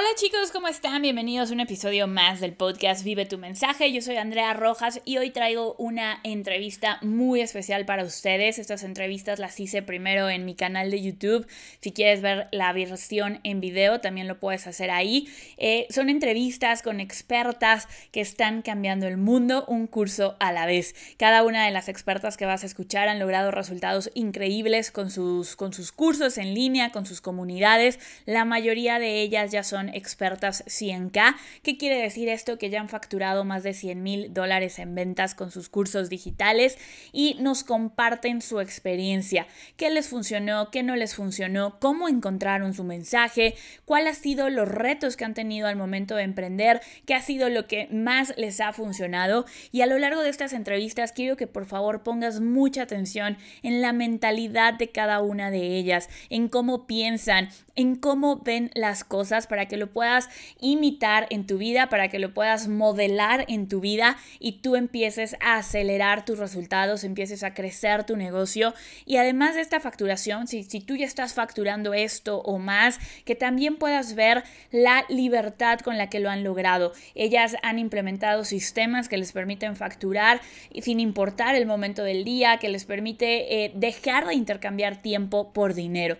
Hola chicos, ¿cómo están? Bienvenidos a un episodio más del podcast Vive tu mensaje. Yo soy Andrea Rojas y hoy traigo una entrevista muy especial para ustedes. Estas entrevistas las hice primero en mi canal de YouTube. Si quieres ver la versión en video, también lo puedes hacer ahí. Eh, son entrevistas con expertas que están cambiando el mundo un curso a la vez. Cada una de las expertas que vas a escuchar han logrado resultados increíbles con sus, con sus cursos en línea, con sus comunidades. La mayoría de ellas ya son expertas 100K. ¿Qué quiere decir esto? Que ya han facturado más de 100 mil dólares en ventas con sus cursos digitales y nos comparten su experiencia. ¿Qué les funcionó? ¿Qué no les funcionó? ¿Cómo encontraron su mensaje? ¿Cuál ha sido los retos que han tenido al momento de emprender? ¿Qué ha sido lo que más les ha funcionado? Y a lo largo de estas entrevistas quiero que por favor pongas mucha atención en la mentalidad de cada una de ellas, en cómo piensan, en cómo ven las cosas para que lo puedas imitar en tu vida, para que lo puedas modelar en tu vida y tú empieces a acelerar tus resultados, empieces a crecer tu negocio. Y además de esta facturación, si, si tú ya estás facturando esto o más, que también puedas ver la libertad con la que lo han logrado. Ellas han implementado sistemas que les permiten facturar sin importar el momento del día, que les permite eh, dejar de intercambiar tiempo por dinero.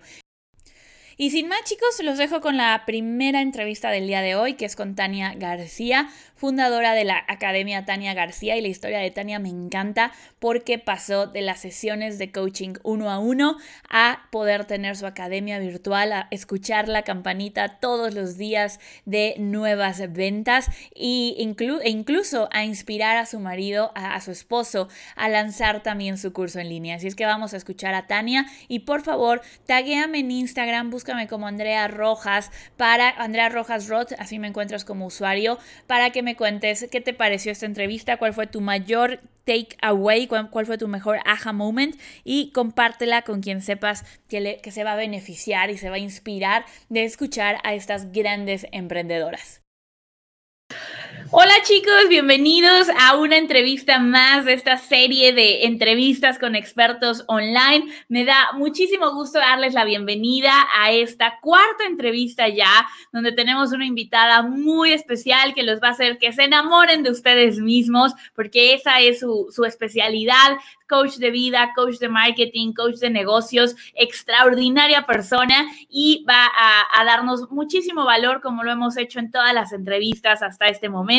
Y sin más chicos, los dejo con la primera entrevista del día de hoy, que es con Tania García, fundadora de la Academia Tania García. Y la historia de Tania me encanta porque pasó de las sesiones de coaching uno a uno a poder tener su academia virtual, a escuchar la campanita todos los días de nuevas ventas e incluso a inspirar a su marido, a, a su esposo, a lanzar también su curso en línea. Así es que vamos a escuchar a Tania y por favor, taguéame en Instagram, busca como Andrea Rojas para Andrea Rojas Roth, así me encuentras como usuario, para que me cuentes qué te pareció esta entrevista, cuál fue tu mayor take away, cuál, fue tu mejor aha moment y compártela con quien sepas que, que se va a beneficiar y se va a inspirar de escuchar a estas grandes emprendedoras. Hola chicos, bienvenidos a una entrevista más de esta serie de entrevistas con expertos online. Me da muchísimo gusto darles la bienvenida a esta cuarta entrevista ya, donde tenemos una invitada muy especial que los va a hacer que se enamoren de ustedes mismos, porque esa es su, especialidad, coach de vida, coach de marketing, coach de negocios, extraordinaria persona y va a, darnos muchísimo valor como lo hemos hecho en todas las entrevistas hasta este momento.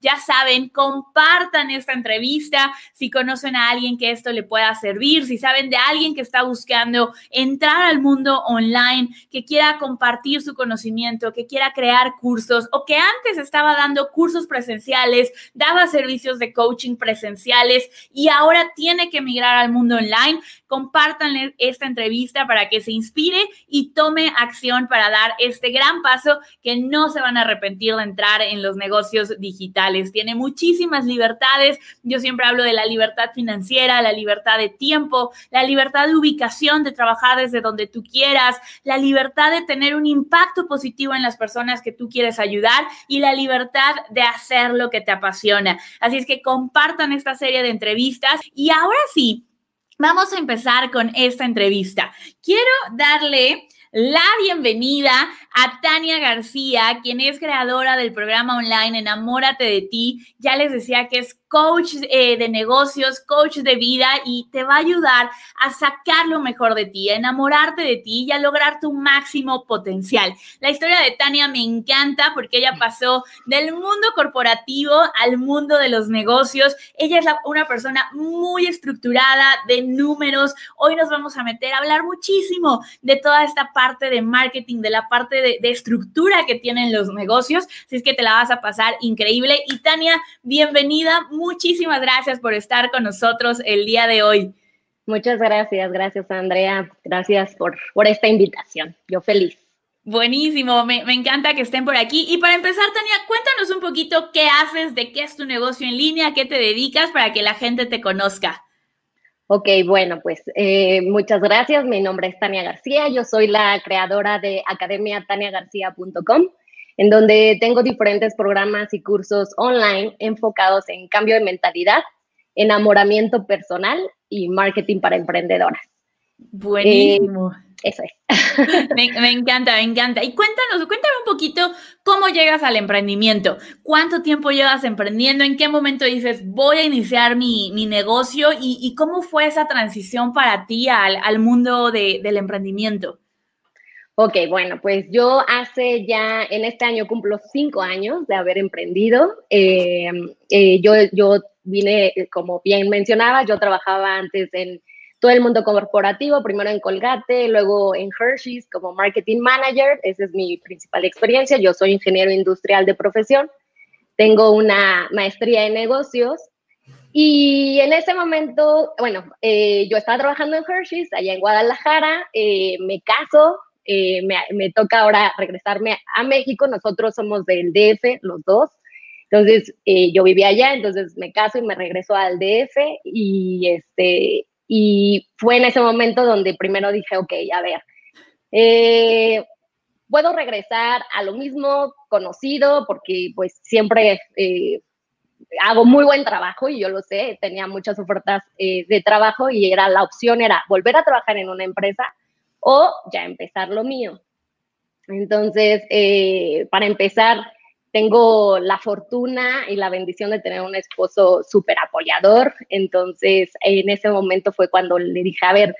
Ya saben, compartan esta entrevista. Si conocen a alguien que esto le pueda servir, si saben de alguien que está buscando entrar al mundo online, que quiera compartir su conocimiento, que quiera crear cursos o que antes estaba dando cursos presenciales, daba servicios de coaching presenciales y ahora tiene que emigrar al mundo online, compártanle esta entrevista para que se inspire y tome acción para dar este gran paso que no se van a arrepentir de entrar en los negocios digitales. Tiene muchísimas libertades. Yo siempre hablo de la libertad financiera, la libertad de tiempo, la libertad de ubicación, de trabajar desde donde tú quieras, la libertad de tener un impacto positivo en las personas que tú quieres ayudar y la libertad de hacer lo que te apasiona. Así es que compartan esta serie de entrevistas y ahora sí, vamos a empezar con esta entrevista. Quiero darle la bienvenida a Tania García, quien es creadora del programa online Enamórate de ti. Ya les decía que es coach eh, de negocios, coach de vida y te va a ayudar a sacar lo mejor de ti, a enamorarte de ti y a lograr tu máximo potencial. La historia de Tania me encanta porque ella pasó del mundo corporativo al mundo de los negocios. Ella es una persona muy estructurada de números. Hoy nos vamos a meter a hablar muchísimo de toda esta parte de marketing, de la parte de, estructura que tienen los negocios. Así es que te la vas a pasar increíble. Y Tania, bienvenida muchísimas gracias por estar con nosotros el día de hoy. Muchas gracias, gracias Andrea, gracias por, por esta invitación. Yo feliz. Buenísimo, me, me, encanta que estén por aquí. Y para empezar, Tania, cuéntanos un poquito qué haces, de qué es tu negocio en línea, qué te dedicas para que la gente te conozca. Ok, bueno, pues eh, muchas gracias. Mi nombre es Tania García, yo soy la creadora de academiataniagarcía.com en donde tengo diferentes programas y cursos online enfocados en cambio de mentalidad, enamoramiento personal y marketing para emprendedoras. Buenísimo. eso es. Me, me, encanta, me encanta. Y cuéntanos, cuéntame un poquito cómo llegas al emprendimiento. ¿Cuánto tiempo llevas emprendiendo? ¿En qué momento dices, voy a iniciar mi, mi negocio? ¿Y, ¿Y, cómo fue esa transición para ti al, al mundo de, del emprendimiento? Ok, bueno, pues yo hace ya, en este año cumplo cinco años de haber emprendido. Eh, eh, yo, yo vine, como bien mencionaba, yo trabajaba antes en todo el mundo corporativo, primero en Colgate, luego en Hershey's como marketing manager. Esa es mi principal experiencia. Yo soy ingeniero industrial de profesión. Tengo una maestría en negocios. Y en ese momento, bueno, eh, yo estaba trabajando en Hershey's, allá en Guadalajara, eh, me caso, eh, me, toca ahora regresarme a México, nosotros somos del DF, los dos, entonces eh, yo vivía allá, entonces me caso y me regreso al DF y, este, y fue en ese momento donde primero dije, ok, a ver, eh, puedo regresar a lo mismo conocido porque pues siempre hago muy buen trabajo y yo lo sé, tenía muchas ofertas de trabajo y era la opción era volver a trabajar en una empresa o ya empezar lo mío. Entonces, eh, para empezar, tengo la fortuna y la bendición de tener un esposo súper apoyador. Entonces, en ese momento fue cuando le dije, a ver,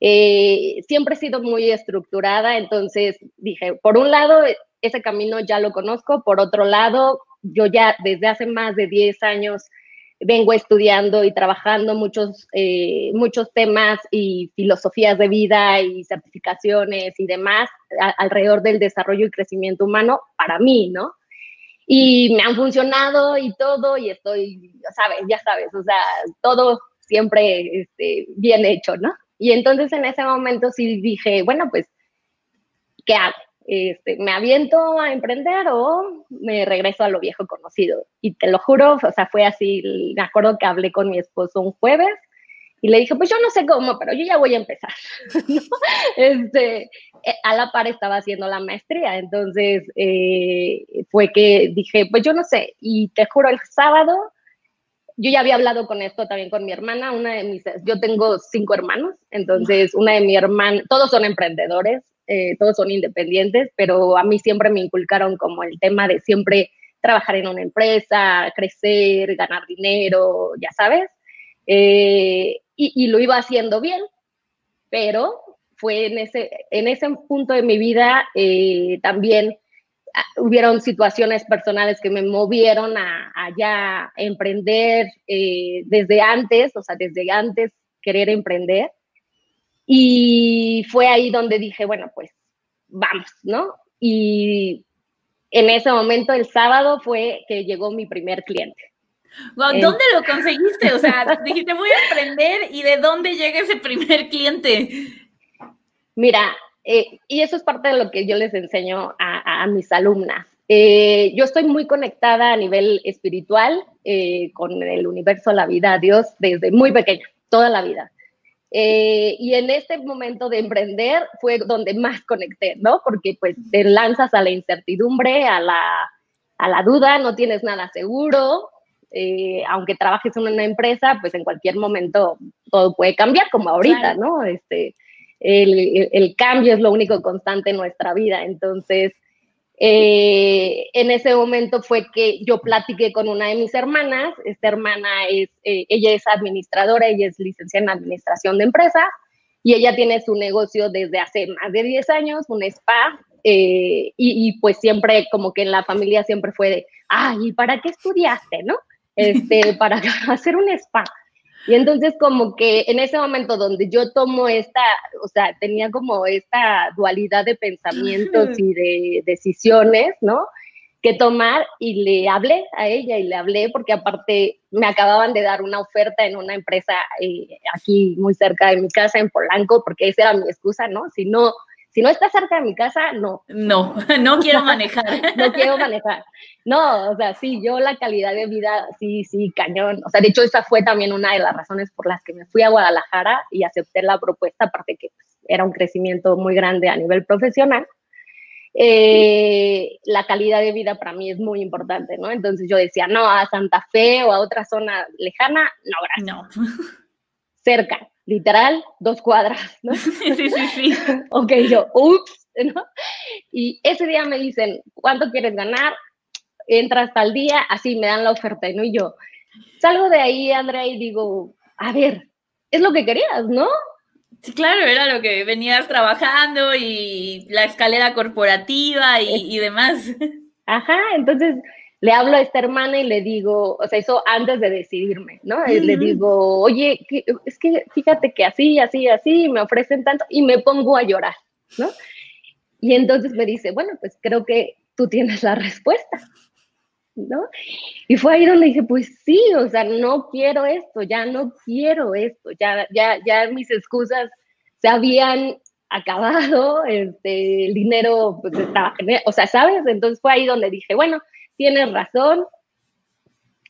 eh, siempre he sido muy estructurada, entonces dije, por un lado, ese camino ya lo conozco, por otro lado, yo ya desde hace más de 10 años vengo estudiando y trabajando muchos, eh, muchos temas y filosofías de vida y certificaciones y demás alrededor del desarrollo y crecimiento humano para mí, ¿no? Y me han funcionado y todo, y estoy, sabes, ya sabes, o sea, todo siempre este, bien hecho, ¿no? Y entonces en ese momento sí dije, bueno, pues, ¿qué hago? Este, ¿Me aviento a emprender o me regreso a lo viejo conocido? Y te lo juro, o sea, fue así, me acuerdo que hablé con mi esposo un jueves y le dije, pues yo no sé cómo, pero yo ya voy a empezar. este, a la par estaba haciendo la maestría, entonces eh, fue que dije, pues yo no sé, y te juro, el sábado, yo ya había hablado con esto también con mi hermana, una de mis, yo tengo cinco hermanos, entonces una de mi hermana, todos son emprendedores, eh, todos son independientes, pero a mí siempre me inculcaron como el tema de siempre trabajar en una empresa, crecer, ganar dinero, ya sabes, eh, y, y, lo iba haciendo bien, pero fue en ese, en ese punto de mi vida eh, también ah, hubieron situaciones personales que me movieron a, a ya emprender eh, desde antes, o sea, desde antes querer emprender. Y fue ahí donde dije, bueno, pues vamos, ¿no? Y en ese momento, el sábado, fue que llegó mi primer cliente. Wow, ¿Dónde eh, lo conseguiste? O sea, dijiste, voy a emprender y de dónde llega ese primer cliente. Mira, eh, y eso es parte de lo que yo les enseño a, a mis alumnas. Eh, yo estoy muy conectada a nivel espiritual eh, con el universo, la vida, Dios, desde muy pequeña, toda la vida. Eh, y en este momento de emprender fue donde más conecté, ¿no? Porque pues te lanzas a la incertidumbre, a la, a la duda, no tienes nada seguro, eh, aunque trabajes en una empresa, pues en cualquier momento todo puede cambiar, como ahorita, claro. ¿no? Este, el, el, cambio es lo único constante en nuestra vida, entonces eh, en ese momento fue que yo platiqué con una de mis hermanas. Esta hermana es, eh, ella es administradora, ella es licenciada en administración de empresas y ella tiene su negocio desde hace más de 10 años, un spa. Eh, y, y, pues siempre, como que en la familia siempre fue de, ay, ¿y para qué estudiaste, no? Este, para hacer un spa. Y entonces como que en ese momento donde yo tomo esta, o sea, tenía como esta dualidad de pensamientos y de decisiones, ¿no? Que tomar y le hablé a ella y le hablé porque aparte me acababan de dar una oferta en una empresa eh, aquí muy cerca de mi casa en Polanco porque esa era mi excusa, ¿no? Si no, si no está cerca de mi casa, no. No, no quiero manejar. no quiero manejar. No, o sea, sí, yo la calidad de vida, sí, sí, cañón. O sea, de hecho, esa fue también una de las razones por las que me fui a Guadalajara y acepté la propuesta, aparte que pues, era un crecimiento muy grande a nivel profesional. Eh, la calidad de vida para mí es muy importante, ¿no? Entonces yo decía, no, a Santa Fe o a otra zona lejana, no, gracias. No. Cerca, literal, dos cuadras, ¿no? Sí, sí, sí. ok, yo, ups, ¿no? Y ese día me dicen, ¿cuánto quieres ganar? Entra hasta el día, así me dan la oferta, ¿no? Y yo salgo de ahí, Andrea, y digo, a ver, es lo que querías, ¿no? Sí, claro, era lo que venías trabajando y la escalera corporativa y, y demás. Ajá, entonces le hablo a esta hermana y le digo, o sea, eso antes de decidirme, ¿no? Le digo, oye, es que fíjate que así, así, así, me ofrecen tanto y me pongo a llorar, ¿no? Y entonces me dice, bueno, pues creo que tú tienes la respuesta, ¿no? Y fue ahí donde dije, pues sí, o sea, no quiero esto, ya no quiero esto, ya, ya, ya mis excusas se habían acabado, este, el dinero pues estaba, o sea, ¿sabes? Entonces fue ahí donde dije, bueno, tienes razón,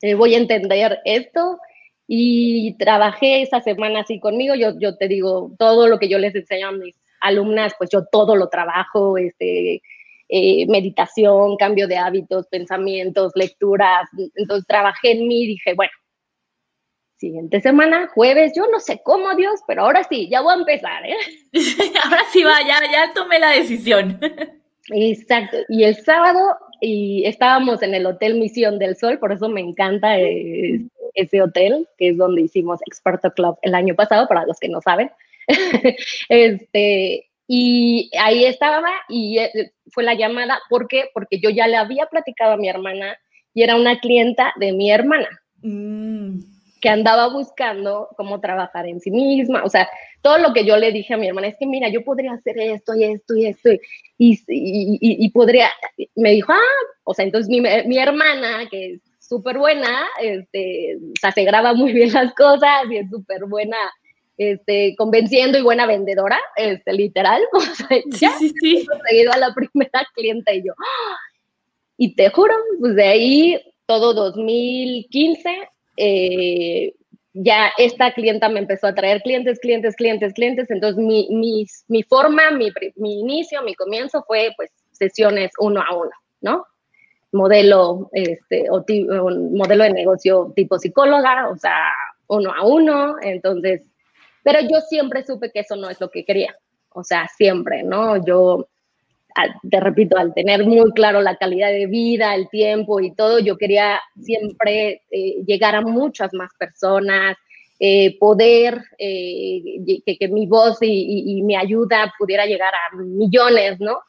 eh, voy a entender esto. Y trabajé esa semana así conmigo. Yo, yo te digo, todo lo que yo les enseño a mis alumnas, pues yo todo lo trabajo, este, eh, meditación, cambio de hábitos, pensamientos, lecturas. Entonces trabajé en mí y dije, bueno, siguiente semana, jueves, yo no sé cómo, Dios, pero ahora sí, ya voy a empezar, ¿eh? ahora sí va, ya, ya tomé la decisión. Exacto. Y el sábado y estábamos en el Hotel Misión del Sol, por eso me encanta eh, ese hotel, que es donde hicimos Experto Club el año pasado, para los que no saben. este, y ahí estaba y eh, fue la llamada, ¿por qué? Porque yo ya le había platicado a mi hermana y era una clienta de mi hermana. Mm que andaba buscando cómo trabajar en sí misma, o sea, todo lo que yo le dije a mi hermana es que, mira, yo podría hacer esto y esto y esto, y, y, podría, me dijo, ah, o sea, entonces mi, mi hermana, que es súper buena, este, o sea, se graba muy bien las cosas y es súper buena, este, convenciendo y buena vendedora, este, literal, o sea, ya sí, sí, conseguido a la primera clienta y yo, ¡ah! y te juro, pues de ahí todo 2015 eh, ya esta clienta me empezó a traer clientes, clientes, clientes, clientes. Entonces, mi, mi, forma, mi, mi, inicio, mi comienzo fue pues sesiones uno a uno, ¿no? Modelo, este, o modelo de negocio tipo psicóloga, o sea, uno a uno. Entonces, pero yo siempre supe que eso no es lo que quería. O sea, siempre, ¿no? Yo te repito, al tener muy claro la calidad de vida, el tiempo y todo, yo quería siempre eh, llegar a muchas más personas, eh, poder eh, que, mi voz y, mi ayuda pudiera llegar a millones, ¿no?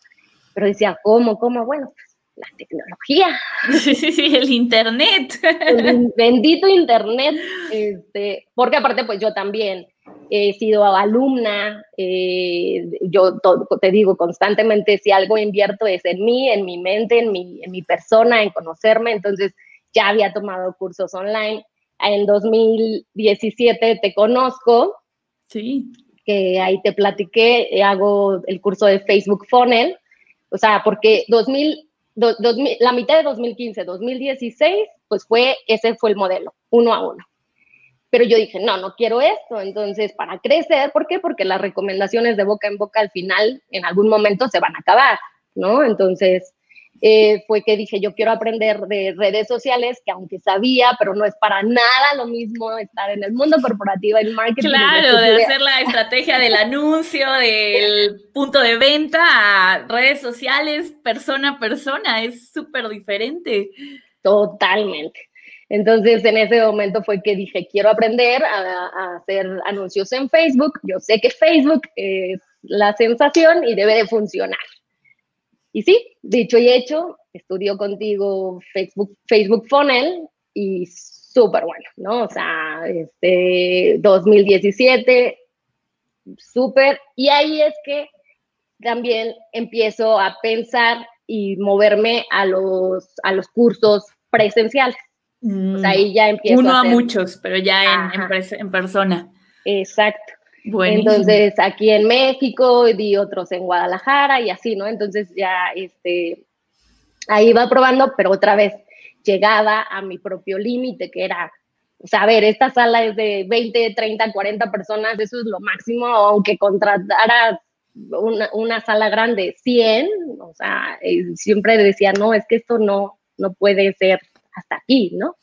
Pero decía, ¿cómo? ¿Cómo? Bueno, pues la tecnología. Sí, sí, sí, el internet. El bendito internet, este, porque aparte pues yo también he sido alumna, eh, yo te digo constantemente, si algo invierto es en mí, en mi mente, en mi, en mi persona, en conocerme, entonces ya había tomado cursos online. En 2017 te conozco. Sí. Que ahí te platiqué, hago el curso de Facebook Funnel, o sea, porque 2000, la mitad de 2015, 2016, pues fue, ese fue el modelo, uno a uno. Pero yo dije, no, no quiero esto. Entonces, para crecer, ¿por qué? Porque las recomendaciones de boca en boca al final, en algún momento, se van a acabar, ¿no? Entonces, eh, fue que dije, yo quiero aprender de redes sociales, que aunque sabía, pero no es para nada lo mismo estar en el mundo corporativo, el marketing. Claro, de hacer la estrategia del anuncio, del punto de venta a redes sociales, persona a persona, es súper diferente. Totalmente. Entonces, en ese momento fue que dije, quiero aprender a, hacer anuncios en Facebook. Yo sé que Facebook es la sensación y debe de funcionar. Y sí, dicho y hecho, estudió contigo Facebook, Facebook Funnel y súper bueno, ¿no? O sea, este 2017, súper. Y ahí es que también empiezo a pensar y moverme a los, a los cursos presenciales. Mm. ahí ya empiezo. Uno a, muchos, pero ya en, en, persona. Exacto. Entonces, aquí en México, di otros en Guadalajara y así, ¿no? Entonces ya, este, ahí va probando, pero otra vez llegaba a mi propio límite, que era, o sea, a ver, esta sala es de 20, 30, 40 personas, eso es lo máximo, aunque contratara una, una sala grande, 100, o sea, siempre decía, no, es que esto no, no puede ser hasta aquí, ¿no?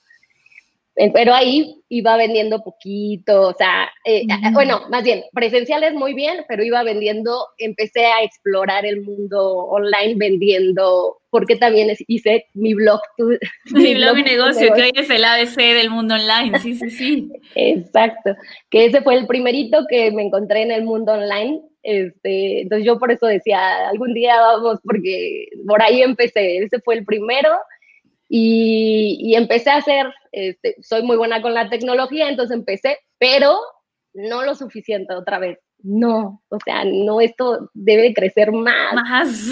pero ahí iba vendiendo poquito, o sea, eh, bueno, más bien, presenciales muy bien, pero iba vendiendo, empecé a explorar el mundo online vendiendo, porque también hice mi blog. mi, blog, y negocio, que hoy es el ABC del mundo online, sí, sí, sí. Exacto, que ese fue el primerito que me encontré en el mundo online. Este, entonces yo por eso decía, algún día vamos, porque por ahí empecé, ese fue el primero y, empecé a hacer, este, soy muy buena con la tecnología, entonces empecé, pero no lo suficiente otra vez. No, o sea, no, esto debe crecer más. Más.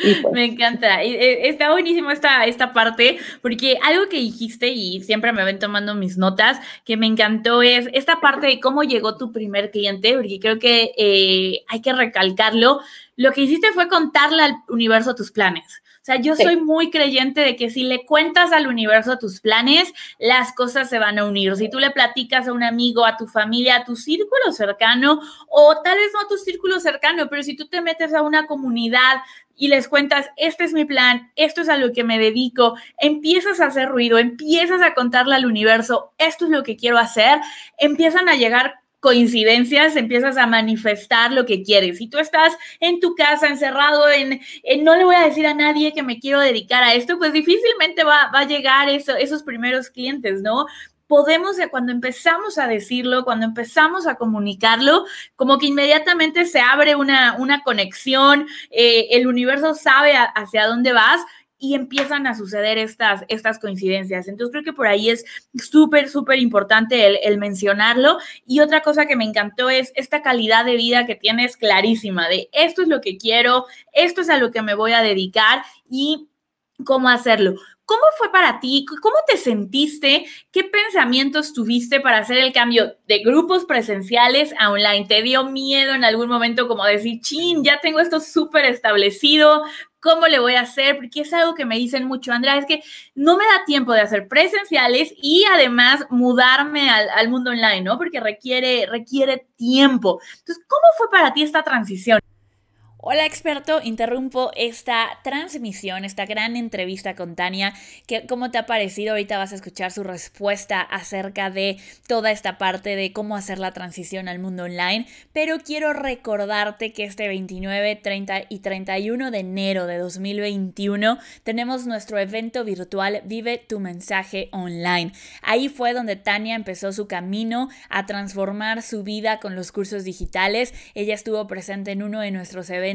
Pues me encanta. Eh, está buenísimo esta, esta parte, porque algo que dijiste y siempre me ven tomando mis notas, que me encantó es esta parte de cómo llegó tu primer cliente, porque creo que eh, hay que recalcarlo. Lo que hiciste fue contarle al universo tus planes. O sea, yo soy muy creyente de que si le cuentas al universo tus planes, las cosas se van a unir. Si tú le platicas a un amigo, a tu familia, a tu círculo cercano, o tal vez no a tu círculo cercano, pero si tú te metes a una comunidad y les cuentas, este es mi plan, esto es a lo que me dedico, empiezas a hacer ruido, empiezas a contarle al universo, esto es lo que quiero hacer, empiezan a llegar coincidencias, empiezas a manifestar lo que quieres. Si tú estás en tu casa encerrado en, no le voy a decir a nadie que me quiero dedicar a esto, pues difícilmente va, a llegar eso, esos primeros clientes, ¿no? podemos, cuando empezamos a decirlo, cuando empezamos a comunicarlo, como que inmediatamente se abre una, una conexión, eh, el universo sabe hacia dónde vas y empiezan a suceder estas, estas coincidencias. Entonces creo que por ahí es súper, súper importante el, mencionarlo. Y otra cosa que me encantó es esta calidad de vida que tienes clarísima de esto es lo que quiero, esto es a lo que me voy a dedicar y cómo hacerlo. ¿Cómo fue para ti? ¿Cómo te sentiste? ¿Qué pensamientos tuviste para hacer el cambio de grupos presenciales a online? ¿Te dio miedo en algún momento como decir, chin, ya tengo esto súper establecido? ¿Cómo le voy a hacer? Porque es algo que me dicen mucho, Andrea, es que no me da tiempo de hacer presenciales y además mudarme al, mundo online, ¿no? Porque requiere, requiere tiempo. Entonces, ¿cómo fue para ti esta transición? Hola experto, interrumpo esta transmisión, esta gran entrevista con Tania, que cómo te ha parecido, ahorita vas a escuchar su respuesta acerca de toda esta parte de cómo hacer la transición al mundo online, pero quiero recordarte que este 29, 30 y 31 de enero de 2021 tenemos nuestro evento virtual Vive tu mensaje online. Ahí fue donde Tania empezó su camino a transformar su vida con los cursos digitales. Ella estuvo presente en uno de nuestros eventos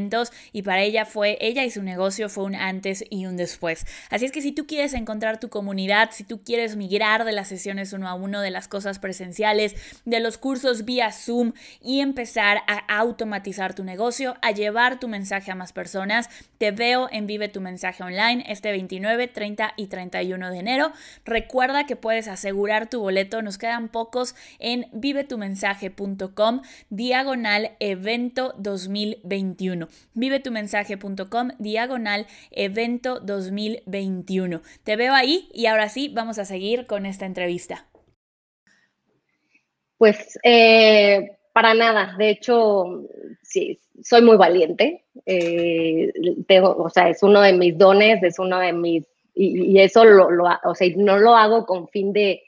y para ella fue, ella y su negocio fue un antes y un después. Así es que si tú quieres encontrar tu comunidad, si tú quieres migrar de las sesiones uno a uno, de las cosas presenciales, de los cursos vía Zoom y empezar a automatizar tu negocio, a llevar tu mensaje a más personas, te veo en Vive tu mensaje online este 29, 30 y 31 de enero. Recuerda que puedes asegurar tu boleto, nos quedan pocos en vivetumensaje.com diagonal evento 2021 vivetumensaje.com diagonal evento 2021. Te veo ahí y ahora sí, vamos a seguir con esta entrevista. Pues eh, para nada, de hecho, sí, soy muy valiente. Eh, tengo, o sea, es uno de mis dones, es uno de mis, y, eso lo, o sea, no lo hago con fin de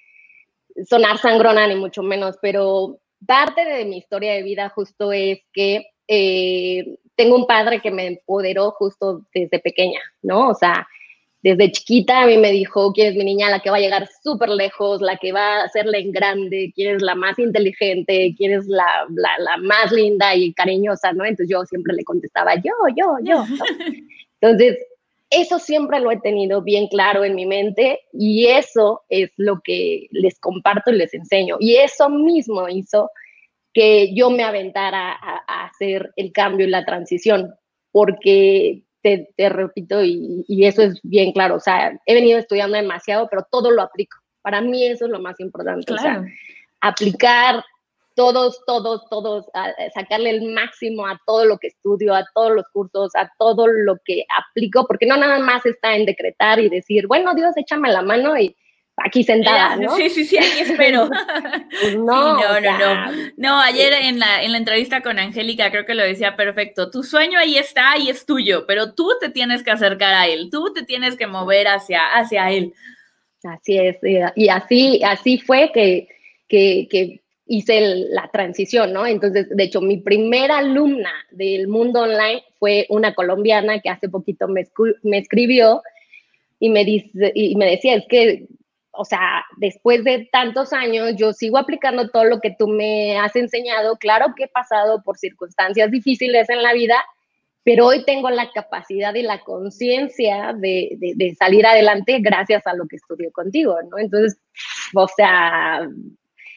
sonar sangrona ni mucho menos, pero parte de mi historia de vida justo es que eh, tengo un padre que me empoderó justo desde pequeña, ¿no? O sea, desde chiquita a mí me dijo, ¿quién es mi niña? La que va a llegar súper lejos, la que va a hacerle en grande, quién es la más inteligente, quién es la, la, más linda y cariñosa, ¿no? Entonces yo siempre le contestaba, yo, yo, yo. Entonces, eso siempre lo he tenido bien claro en mi mente y eso es lo que les comparto y les enseño. Y eso mismo hizo que yo me aventara a, hacer el cambio y la transición, porque te, repito, y, eso es bien claro, o sea, he venido estudiando demasiado, pero todo lo aplico. Para mí eso es lo más importante, o sea, aplicar todos, todos, todos, sacarle el máximo a todo lo que estudio, a todos los cursos, a todo lo que aplico, porque no nada más está en decretar y decir, bueno, Dios, échame la mano y aquí sentada, ¿no? Sí, sí, sí, aquí espero. Pues no, no, no, no. No, ayer en la, en la entrevista con Angélica creo que lo decía perfecto. Tu sueño ahí está y es tuyo, pero tú te tienes que acercar a él, tú te tienes que mover hacia, hacia él. Así es, y así, así fue que, que, hice la transición, ¿no? Entonces, de hecho, mi primera alumna del mundo online fue una colombiana que hace poquito me, me escribió y me, dice, y me decía, es que, o sea, después de tantos años, yo sigo aplicando todo lo que tú me has enseñado. Claro que he pasado por circunstancias difíciles en la vida, pero hoy tengo la capacidad y la conciencia de, salir adelante gracias a lo que estudié contigo, ¿no? Entonces, o sea,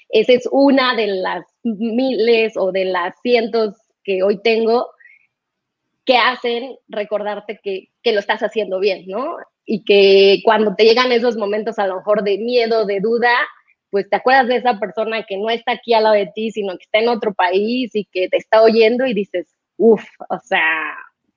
esa es una de las miles o de las cientos que hoy tengo que hacen recordarte que, lo estás haciendo bien, ¿no? Y que cuando te llegan esos momentos a lo mejor de miedo, de duda, pues te acuerdas de esa persona que no está aquí al lado de ti, sino que está en otro país y que te está oyendo y dices, uff, o sea,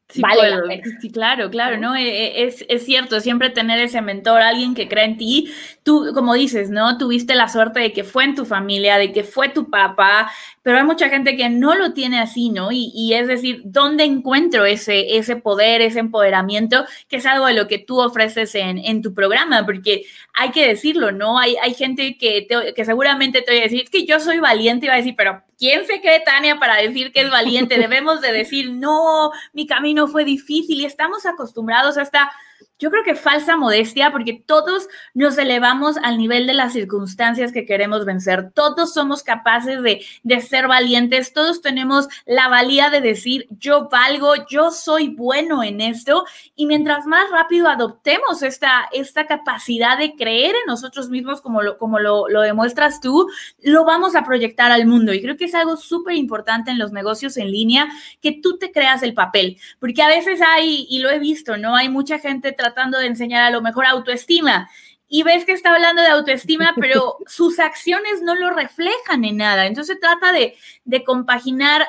Sí, vale sí, claro, claro, ¿no? E, e, es, es, cierto, siempre tener ese mentor, alguien que cree en ti. Tú, como dices, ¿no? Tuviste la suerte de que fue en tu familia, de que fue tu papá, pero hay mucha gente que no lo tiene así, ¿no? Y, es decir, ¿dónde encuentro ese, ese poder, ese empoderamiento, que es algo de lo que tú ofreces en, en tu programa? Porque hay que decirlo, ¿no? Hay, hay gente que, que seguramente te va a decir, es que yo soy valiente y va a decir, pero ¿quién se cree Tania para decir que es valiente? Debemos de decir, no, mi camino fue difícil y estamos acostumbrados a esta yo creo que falsa modestia, porque todos nos elevamos al nivel de las circunstancias que queremos vencer. Todos somos capaces de, de, ser valientes, todos tenemos la valía de decir, yo valgo, yo soy bueno en esto. Y mientras más rápido adoptemos esta, esta capacidad de creer en nosotros mismos, como lo, como lo, lo demuestras tú, lo vamos a proyectar al mundo. Y creo que es algo súper importante en los negocios en línea, que tú te creas el papel, porque a veces hay, y lo he visto, ¿no? Hay mucha gente tratando de enseñar a lo mejor autoestima y ves que está hablando de autoestima, pero sus acciones no lo reflejan en nada. Entonces trata de, de compaginar,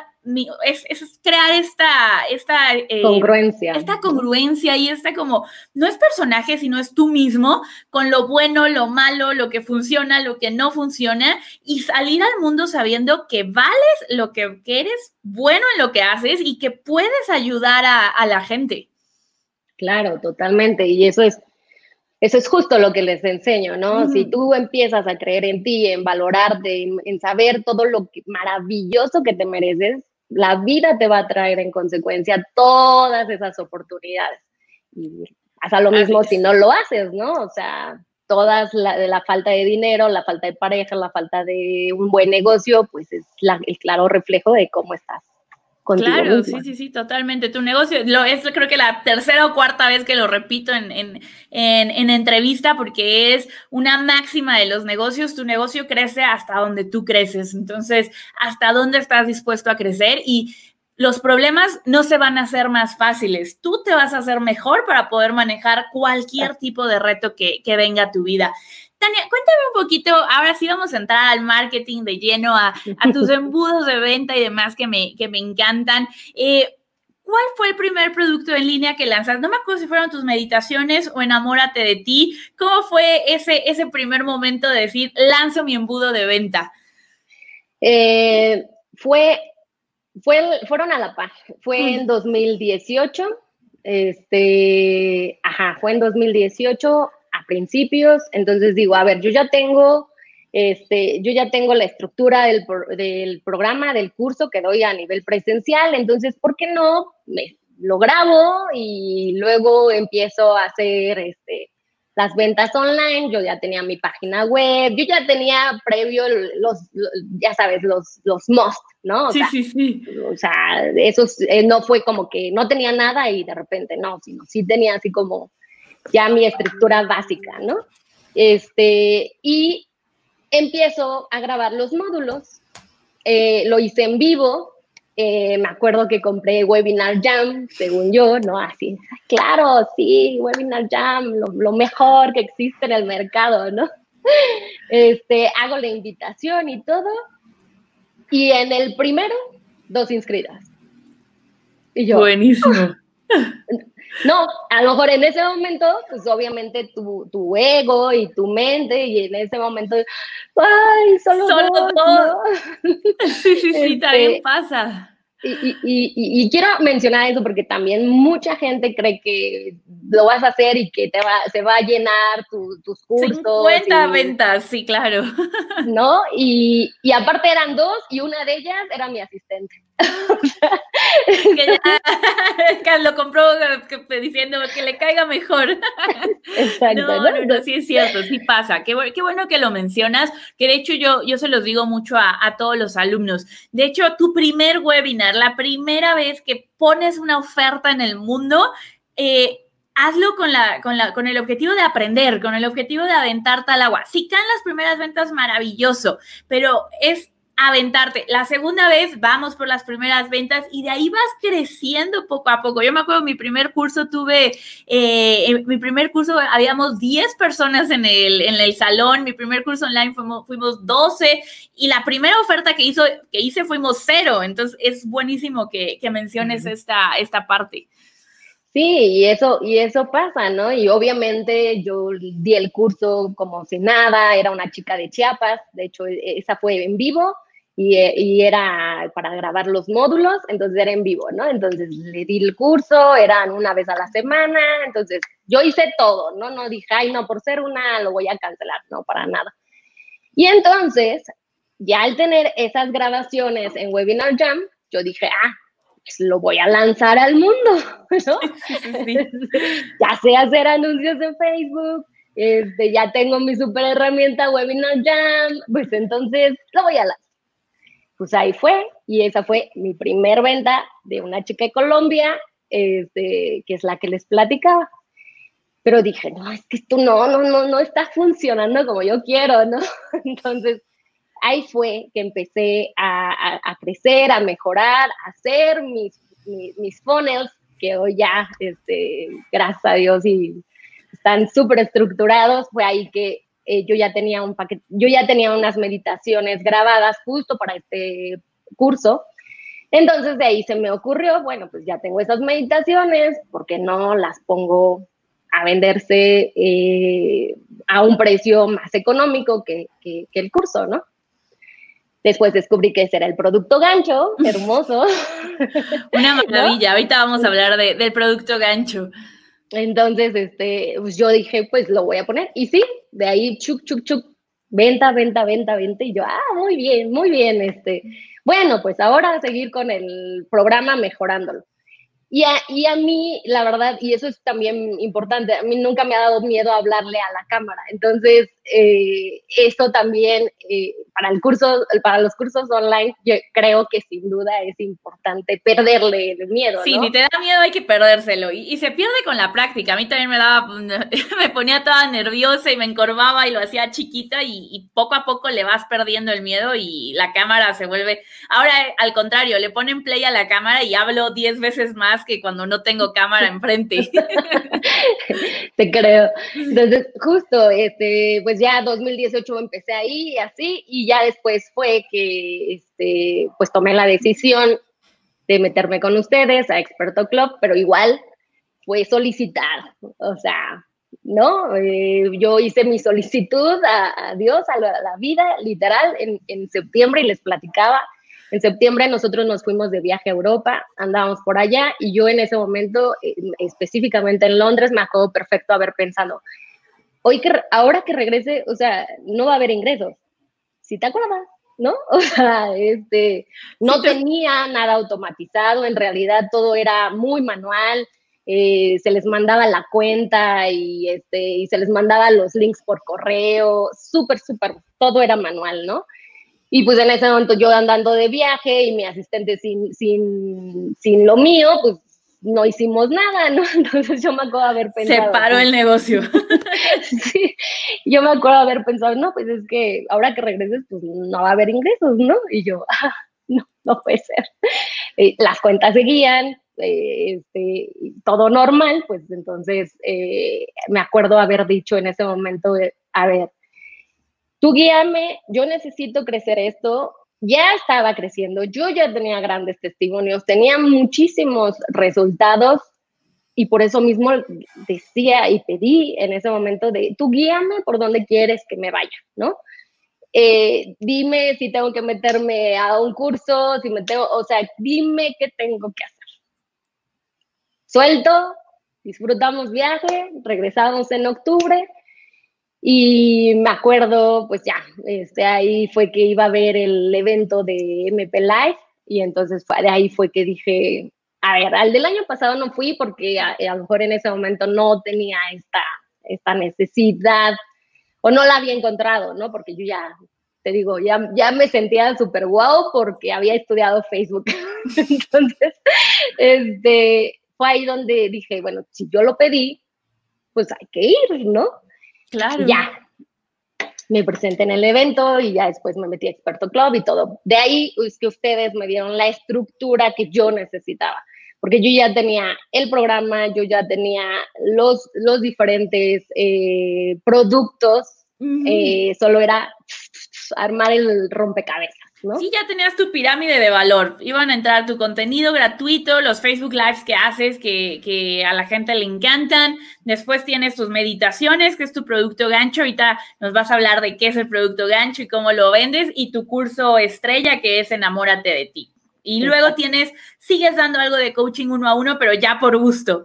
es, es, crear esta, esta eh, congruencia. Esta congruencia y esta como, no es personaje, sino es tú mismo, con lo bueno, lo malo, lo que funciona, lo que no funciona, y salir al mundo sabiendo que vales lo que, que eres bueno en lo que haces y que puedes ayudar a, a la gente. Claro, totalmente. Y eso es, eso es justo lo que les enseño, ¿no? Si tú empiezas a creer en ti, en valorarte, en, saber todo lo maravilloso que te mereces, la vida te va a traer en consecuencia todas esas oportunidades. Y hasta lo mismo si no lo haces, ¿no? O sea, todas la, de la falta de dinero, la falta de pareja, la falta de un buen negocio, pues es el claro reflejo de cómo estás claro, sí, sí, sí, totalmente. Tu negocio, lo es creo que la tercera o cuarta vez que lo repito en, en, en, entrevista porque es una máxima de los negocios. Tu negocio crece hasta donde tú creces. Entonces, hasta dónde estás dispuesto a crecer y los problemas no se van a hacer más fáciles. Tú te vas a hacer mejor para poder manejar cualquier tipo de reto que, que venga a tu vida. Tania, cuéntame un poquito, ahora sí vamos a entrar al marketing de lleno, a, tus embudos de venta y demás que me, que me encantan. Eh, ¿Cuál fue el primer producto en línea que lanzas? No me acuerdo si fueron tus meditaciones o enamórate de ti. ¿Cómo fue ese, ese primer momento de decir, lanzo mi embudo de venta? Eh, fue, fue, fueron a la par. Fue en 2018. Este, ajá, fue en 2018 a principios, entonces digo, a ver, yo ya tengo, este, yo ya tengo la estructura del, del programa, del curso que doy a nivel presencial, entonces, ¿por qué no? Me, lo grabo y luego empiezo a hacer este, las ventas online, yo ya tenía mi página web, yo ya tenía previo los, ya sabes, los, los must, ¿no? sí, sí, sí. O sea, eso eh, no fue como que no tenía nada y de repente no, sino sí tenía así como ya mi estructura básica, ¿no? Este, y empiezo a grabar los módulos. Eh, lo hice en vivo. Eh, me acuerdo que compré Webinar Jam, según yo, ¿no? Así, claro, sí, Webinar Jam, lo, mejor que existe en el mercado, ¿no? Este, hago la invitación y todo. Y en el primero, dos inscritas. Y yo, Buenísimo. No, a lo mejor en ese momento, pues obviamente tu, tu ego y tu mente, y en ese momento, ay, solo, solo dos. Sí, sí, sí, también este, pasa. Y, y, y, quiero mencionar eso porque también mucha gente cree que lo vas a hacer y que te va, se va a llenar tus cursos. 50 ventas, sí, claro. ¿No? Y, y aparte eran dos y una de ellas era mi asistente. que ya, lo compró diciendo que le caiga mejor. Exacto. No, no, no, sí es cierto, sí pasa. Qué, qué, bueno que lo mencionas, que de hecho yo, yo se los digo mucho a, a todos los alumnos. De hecho, tu primer webinar, la primera vez que pones una oferta en el mundo, eh, hazlo con, la, con, la, con el objetivo de aprender, con el objetivo de aventarte al agua. Si caen las primeras ventas, maravilloso, pero es aventarte. La segunda vez vamos por las primeras ventas y de ahí vas creciendo poco a poco. Yo me acuerdo, mi primer curso tuve, eh, en mi primer curso habíamos 10 personas en el, en el salón, mi primer curso online fuimos, fuimos 12 y la primera oferta que, hizo, que hice fuimos cero. Entonces es buenísimo que, que menciones esta, esta parte. Sí, y eso, y eso pasa, ¿no? Y obviamente yo di el curso como si nada, era una chica de Chiapas, de hecho e, esa fue en vivo, eh, y, era para grabar los módulos, entonces era en vivo, ¿no? Entonces le di el curso, eran una vez a la semana, entonces yo hice todo, ¿no? No dije, ay, no, por ser una lo voy a cancelar, no, para nada. Y entonces, ya al tener esas grabaciones en Webinar Jam, yo dije, ah, pues lo voy a lanzar al mundo, ¿no? ya sé hacer anuncios en Facebook, este, ya tengo mi super herramienta Webinar Jam, pues entonces lo voy a lanzar pues ahí fue, y esa fue mi primer venta de una chica de Colombia, este, que es la que les platicaba. Pero dije, no, es que esto no, no, no, no está funcionando como yo quiero, ¿no? Entonces, ahí fue que empecé a, crecer, a mejorar, a hacer mis, mis, mis, funnels, que hoy ya, este, gracias a Dios, y están súper estructurados. Fue ahí que eh, yo ya tenía un paquete, yo ya tenía unas meditaciones grabadas justo para este curso. Entonces de ahí se me ocurrió, bueno, pues ya tengo esas meditaciones, ¿por qué no las pongo a venderse eh, a un precio más económico que, que, el curso, ¿no? Después descubrí que ese era el producto gancho, hermoso. Una maravilla, ahorita vamos a hablar de, del producto gancho. Entonces, este, pues yo dije, pues lo voy a poner. Y sí, de ahí, chuc, chuc, chuc, venta, venta, venta, venta. Y yo, ah, muy bien, muy bien. Este, bueno, pues ahora seguir con el programa mejorándolo. Y a, y a mí, la verdad, y eso es también importante, a mí nunca me ha dado miedo hablarle a la cámara. Entonces, eh, esto también eh, para el curso, para los cursos online, yo creo que sin duda es importante perderle el miedo. Sí, ni te da miedo, hay que perdérselo. Y, se pierde con la práctica. A mí también me daba, me ponía toda nerviosa y me encorvaba y lo hacía chiquita y, y poco a poco le vas perdiendo el miedo y la cámara se vuelve. Ahora, al contrario, le ponen play a la cámara y hablo diez veces más que cuando no tengo cámara enfrente. te creo. Entonces, justo, este, pues ya 2018 empecé ahí y así, y ya después fue que este, pues tomé la decisión de meterme con ustedes a Experto Club, pero igual fue solicitar, o sea, ¿no? Eh, yo hice mi solicitud a, Dios, a la, vida, literal, en, en, septiembre y les platicaba. En septiembre nosotros nos fuimos de viaje a Europa, andábamos por allá y yo en ese momento, eh, específicamente en Londres, me acuerdo perfecto haber pensado, hoy que, ahora que regrese, o sea, no va a haber ingresos. Si te acuerdas, ¿no? O sea, este, no tenía nada automatizado, en realidad todo era muy manual, eh, se les mandaba la cuenta y, este, y se les mandaba los links por correo, súper, súper, todo era manual, ¿no? Y pues en ese momento yo andando de viaje y mi asistente sin, sin, sin lo mío, pues no hicimos nada, ¿no? Entonces yo me acuerdo haber pensado. Se paró el negocio. sí, yo me acuerdo haber pensado, no, pues es que ahora que regreses, pues no va a haber ingresos, ¿no? Y yo, ah, no, no puede ser. las cuentas seguían, eh, este, todo normal, pues entonces eh, me acuerdo haber dicho en ese momento, a ver, tú guíame, yo necesito crecer esto, ya estaba creciendo, yo ya tenía grandes testimonios, tenía muchísimos resultados y por eso mismo decía y pedí en ese momento de, tú guíame por donde quieres que me vaya, ¿no? Eh, dime si tengo que meterme a un curso, si me tengo, o sea, dime qué tengo que hacer. Suelto disfrutamos viaje, regresamos en octubre y me acuerdo, pues ya, este, ahí fue que iba a ver el evento de MP Live y entonces de ahí fue que dije, a ver, al del año pasado no fui porque a, lo mejor en ese momento no tenía esta, esta necesidad o no la había encontrado, ¿no? Porque yo ya, te digo, ya, ya me sentía súper guau porque había estudiado Facebook. Entonces, este, fue ahí donde dije, bueno, si yo lo pedí, pues hay que ir, ¿no? Claro. Ya. Me presenté en el evento y ya después me metí a Experto Club y todo. De ahí es que ustedes me dieron la estructura que yo necesitaba, porque yo ya tenía el programa, yo ya tenía los, los diferentes eh, productos, eh, solo era armar el rompecabezas. ¿No? Sí, ya tenías tu pirámide de valor. Iban a entrar tu contenido gratuito, los Facebook Lives que haces que, que, a la gente le encantan. Después tienes tus meditaciones, que es tu producto gancho. Ahorita nos vas a hablar de qué es el producto gancho y cómo lo vendes. Y tu curso estrella, que es Enamórate de ti. Y luego tienes, sigues dando algo de coaching uno a uno, pero ya por gusto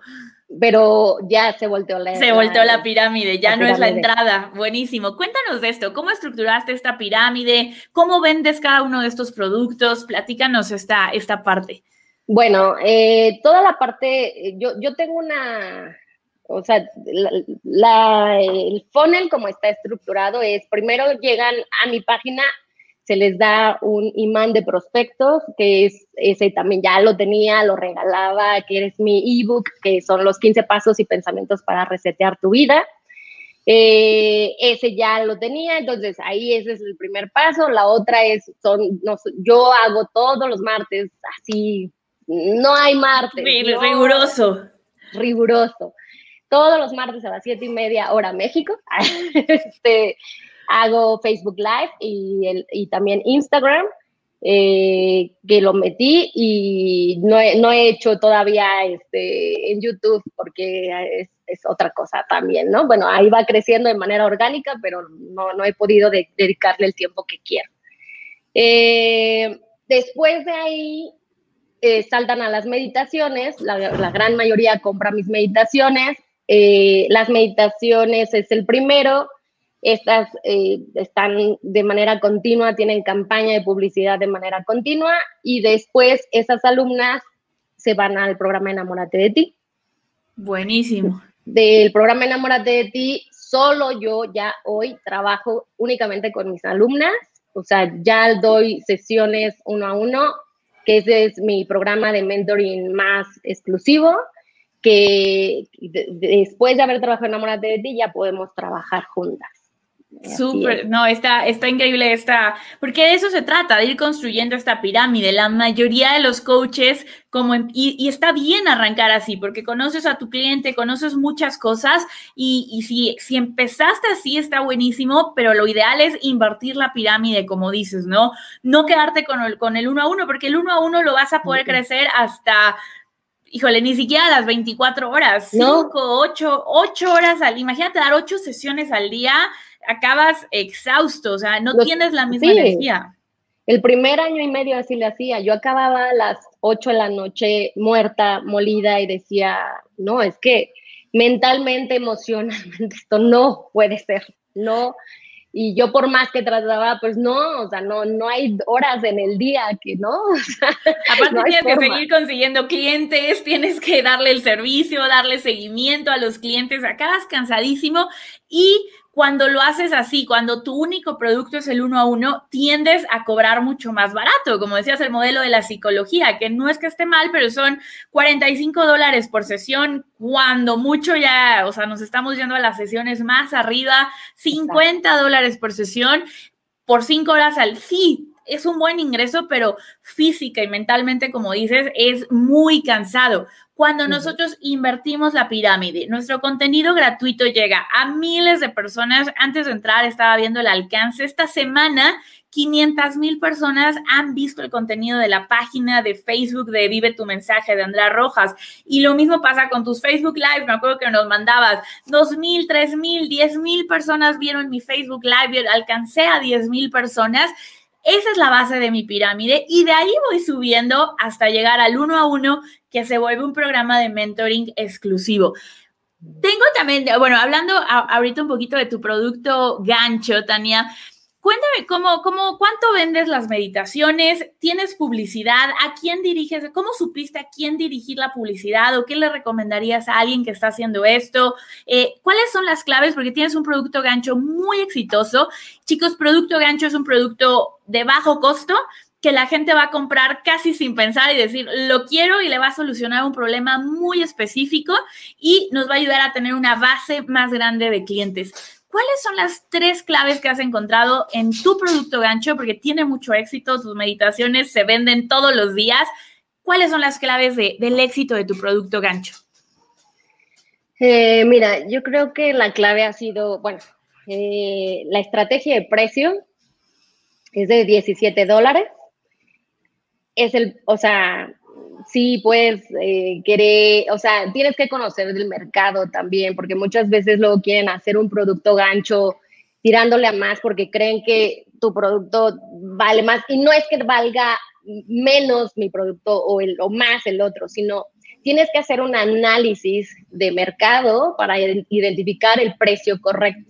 pero ya se volteó la Se volteó la, pirámide, ya la no pirámide. es la entrada. Buenísimo. Cuéntanos de esto, ¿cómo estructuraste esta pirámide? ¿Cómo vendes cada uno de estos productos? Platícanos esta, esta parte. Bueno, eh, toda la parte, yo, yo tengo una, o sea, la, la, el funnel como está estructurado es, primero llegan a mi página se les da un imán de prospectos, que es ese también ya lo tenía, lo regalaba, que es mi ebook, que son los 15 pasos y pensamientos para resetear tu vida. Eh, ese ya lo tenía, entonces ahí ese es el primer paso. La otra es, son, no, yo hago todos los martes, así, no hay martes. No, riguroso. Riguroso. Todos los martes a las siete y media hora México. este, hago Facebook Live y, el, y también Instagram, eh, que lo metí y no he, no he, hecho todavía este, en YouTube porque es, es, otra cosa también, ¿no? Bueno, ahí va creciendo de manera orgánica, pero no, no he podido de, dedicarle el tiempo que quiero. Eh, después de ahí eh, saltan a las meditaciones, la, la, gran mayoría compra mis meditaciones, eh, las meditaciones es el primero, estas eh, están de manera continua, tienen campaña de publicidad de manera continua y después esas alumnas se van al programa Enamórate de ti. Buenísimo. Del programa Enamórate de ti, solo yo ya hoy trabajo únicamente con mis alumnas, o sea, ya doy sesiones uno a uno, que ese es mi programa de mentoring más exclusivo, que después de haber trabajado en Enamórate de ti ya podemos trabajar juntas. Súper, no, está, está increíble esta, porque de eso se trata, de ir construyendo esta pirámide. La mayoría de los coaches, como, y, y, está bien arrancar así, porque conoces a tu cliente, conoces muchas cosas, y, y si, si empezaste así está buenísimo, pero lo ideal es invertir la pirámide, como dices, ¿no? No quedarte con el, con el uno a uno, porque el uno a uno lo vas a poder crecer hasta híjole, ni siquiera las 24 horas, 5, no. 8, 8 horas al imagínate dar 8 sesiones al día, acabas exhausto, o sea, no Los, tienes la misma sí. energía. El primer año y medio así le hacía, yo acababa a las 8 de la noche muerta, molida y decía, no, es que mentalmente, emocionalmente esto no puede ser, no, y yo por más que trataba, pues no, o sea, no, no hay horas en el día que no. O sea, Aparte no tienes forma. que seguir consiguiendo clientes, tienes que darle el servicio, darle seguimiento a los clientes, acabas cansadísimo y cuando lo haces así, cuando tu único producto es el uno a uno, tiendes a cobrar mucho más barato. Como decías, el modelo de la psicología, que no es que esté mal, pero son 45 dólares por sesión, cuando mucho ya, o sea, nos estamos yendo a las sesiones más arriba, 50 dólares por sesión, por cinco horas al sí. Es un buen ingreso, pero física y mentalmente, como dices, es muy cansado cuando nosotros invertimos la pirámide. Nuestro contenido gratuito llega a miles de personas. Antes de entrar estaba viendo el alcance. Esta semana 500 mil personas han visto el contenido de la página de Facebook de Vive tu mensaje de Andrea Rojas. Y lo mismo pasa con tus Facebook Live. Me acuerdo que nos mandabas 2 mil, 3 mil, 10 mil personas vieron mi Facebook Live. Alcancé a 10 mil personas esa es la base de mi pirámide y de ahí voy subiendo hasta llegar al uno a uno que se vuelve un programa de mentoring exclusivo. Tengo también, bueno, hablando ahorita un poquito de tu producto gancho, Tania, Cuéntame cómo, cómo, cuánto vendes las meditaciones, tienes publicidad, a quién diriges, cómo supiste a quién dirigir la publicidad o qué le recomendarías a alguien que está haciendo esto, eh, cuáles son las claves porque tienes un producto gancho muy exitoso. Chicos, producto gancho es un producto de bajo costo que la gente va a comprar casi sin pensar y decir, lo quiero y le va a solucionar un problema muy específico y nos va a ayudar a tener una base más grande de clientes. ¿Cuáles son las tres claves que has encontrado en tu producto gancho? Porque tiene mucho éxito, tus meditaciones se venden todos los días. ¿Cuáles son las claves del éxito de tu producto gancho? Eh, mira, yo creo que la clave ha sido, bueno, eh, la estrategia de precio es de 17 dólares. Es el, o sea, sí, pues, eh, querer, o sea, tienes que conocer el mercado también, porque muchas veces luego quieren hacer un producto gancho tirándole a más porque creen que tu producto vale más y no es que valga menos mi producto o, el, o más el otro, sino tienes que hacer un análisis de mercado para identificar el precio correcto.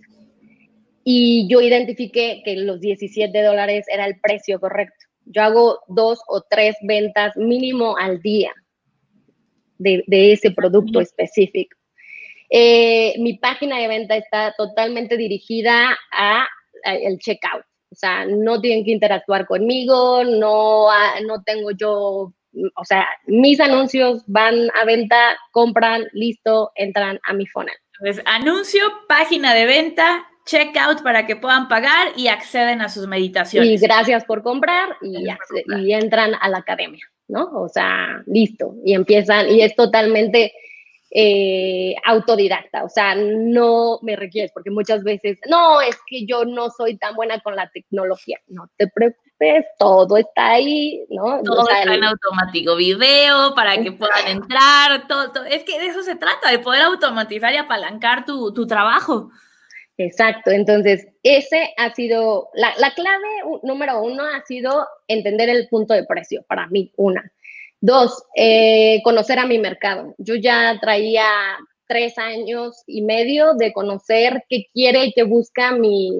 Y yo identifiqué que los 17 dólares era el precio correcto. Yo hago dos o tres ventas mínimo al día de, ese producto específico. Eh, mi página de venta está totalmente dirigida a, el checkout. O sea, no tienen que interactuar conmigo, no, no tengo yo, o sea, mis anuncios van a venta, compran, listo, entran a mi funnel. Entonces, anuncio, página de venta, checkout para que puedan pagar y acceden a sus meditaciones. Y gracias por comprar y, y entran a la academia, ¿no? O sea, listo. Y empiezan, y es totalmente eh, autodidacta, o sea, no me requieres, porque muchas veces, no, es que yo no soy tan buena con la tecnología, no te preocupes, todo está ahí, ¿no? Todo está en automático, video para que puedan entrar, todo, es que de eso se trata, de poder automatizar y apalancar tu, tu trabajo. Exacto, entonces ese ha sido, la, clave número uno ha sido entender el punto de precio, para mí, una. Dos, eh, conocer a mi mercado. Yo ya traía tres años y medio de conocer qué quiere y qué busca mi,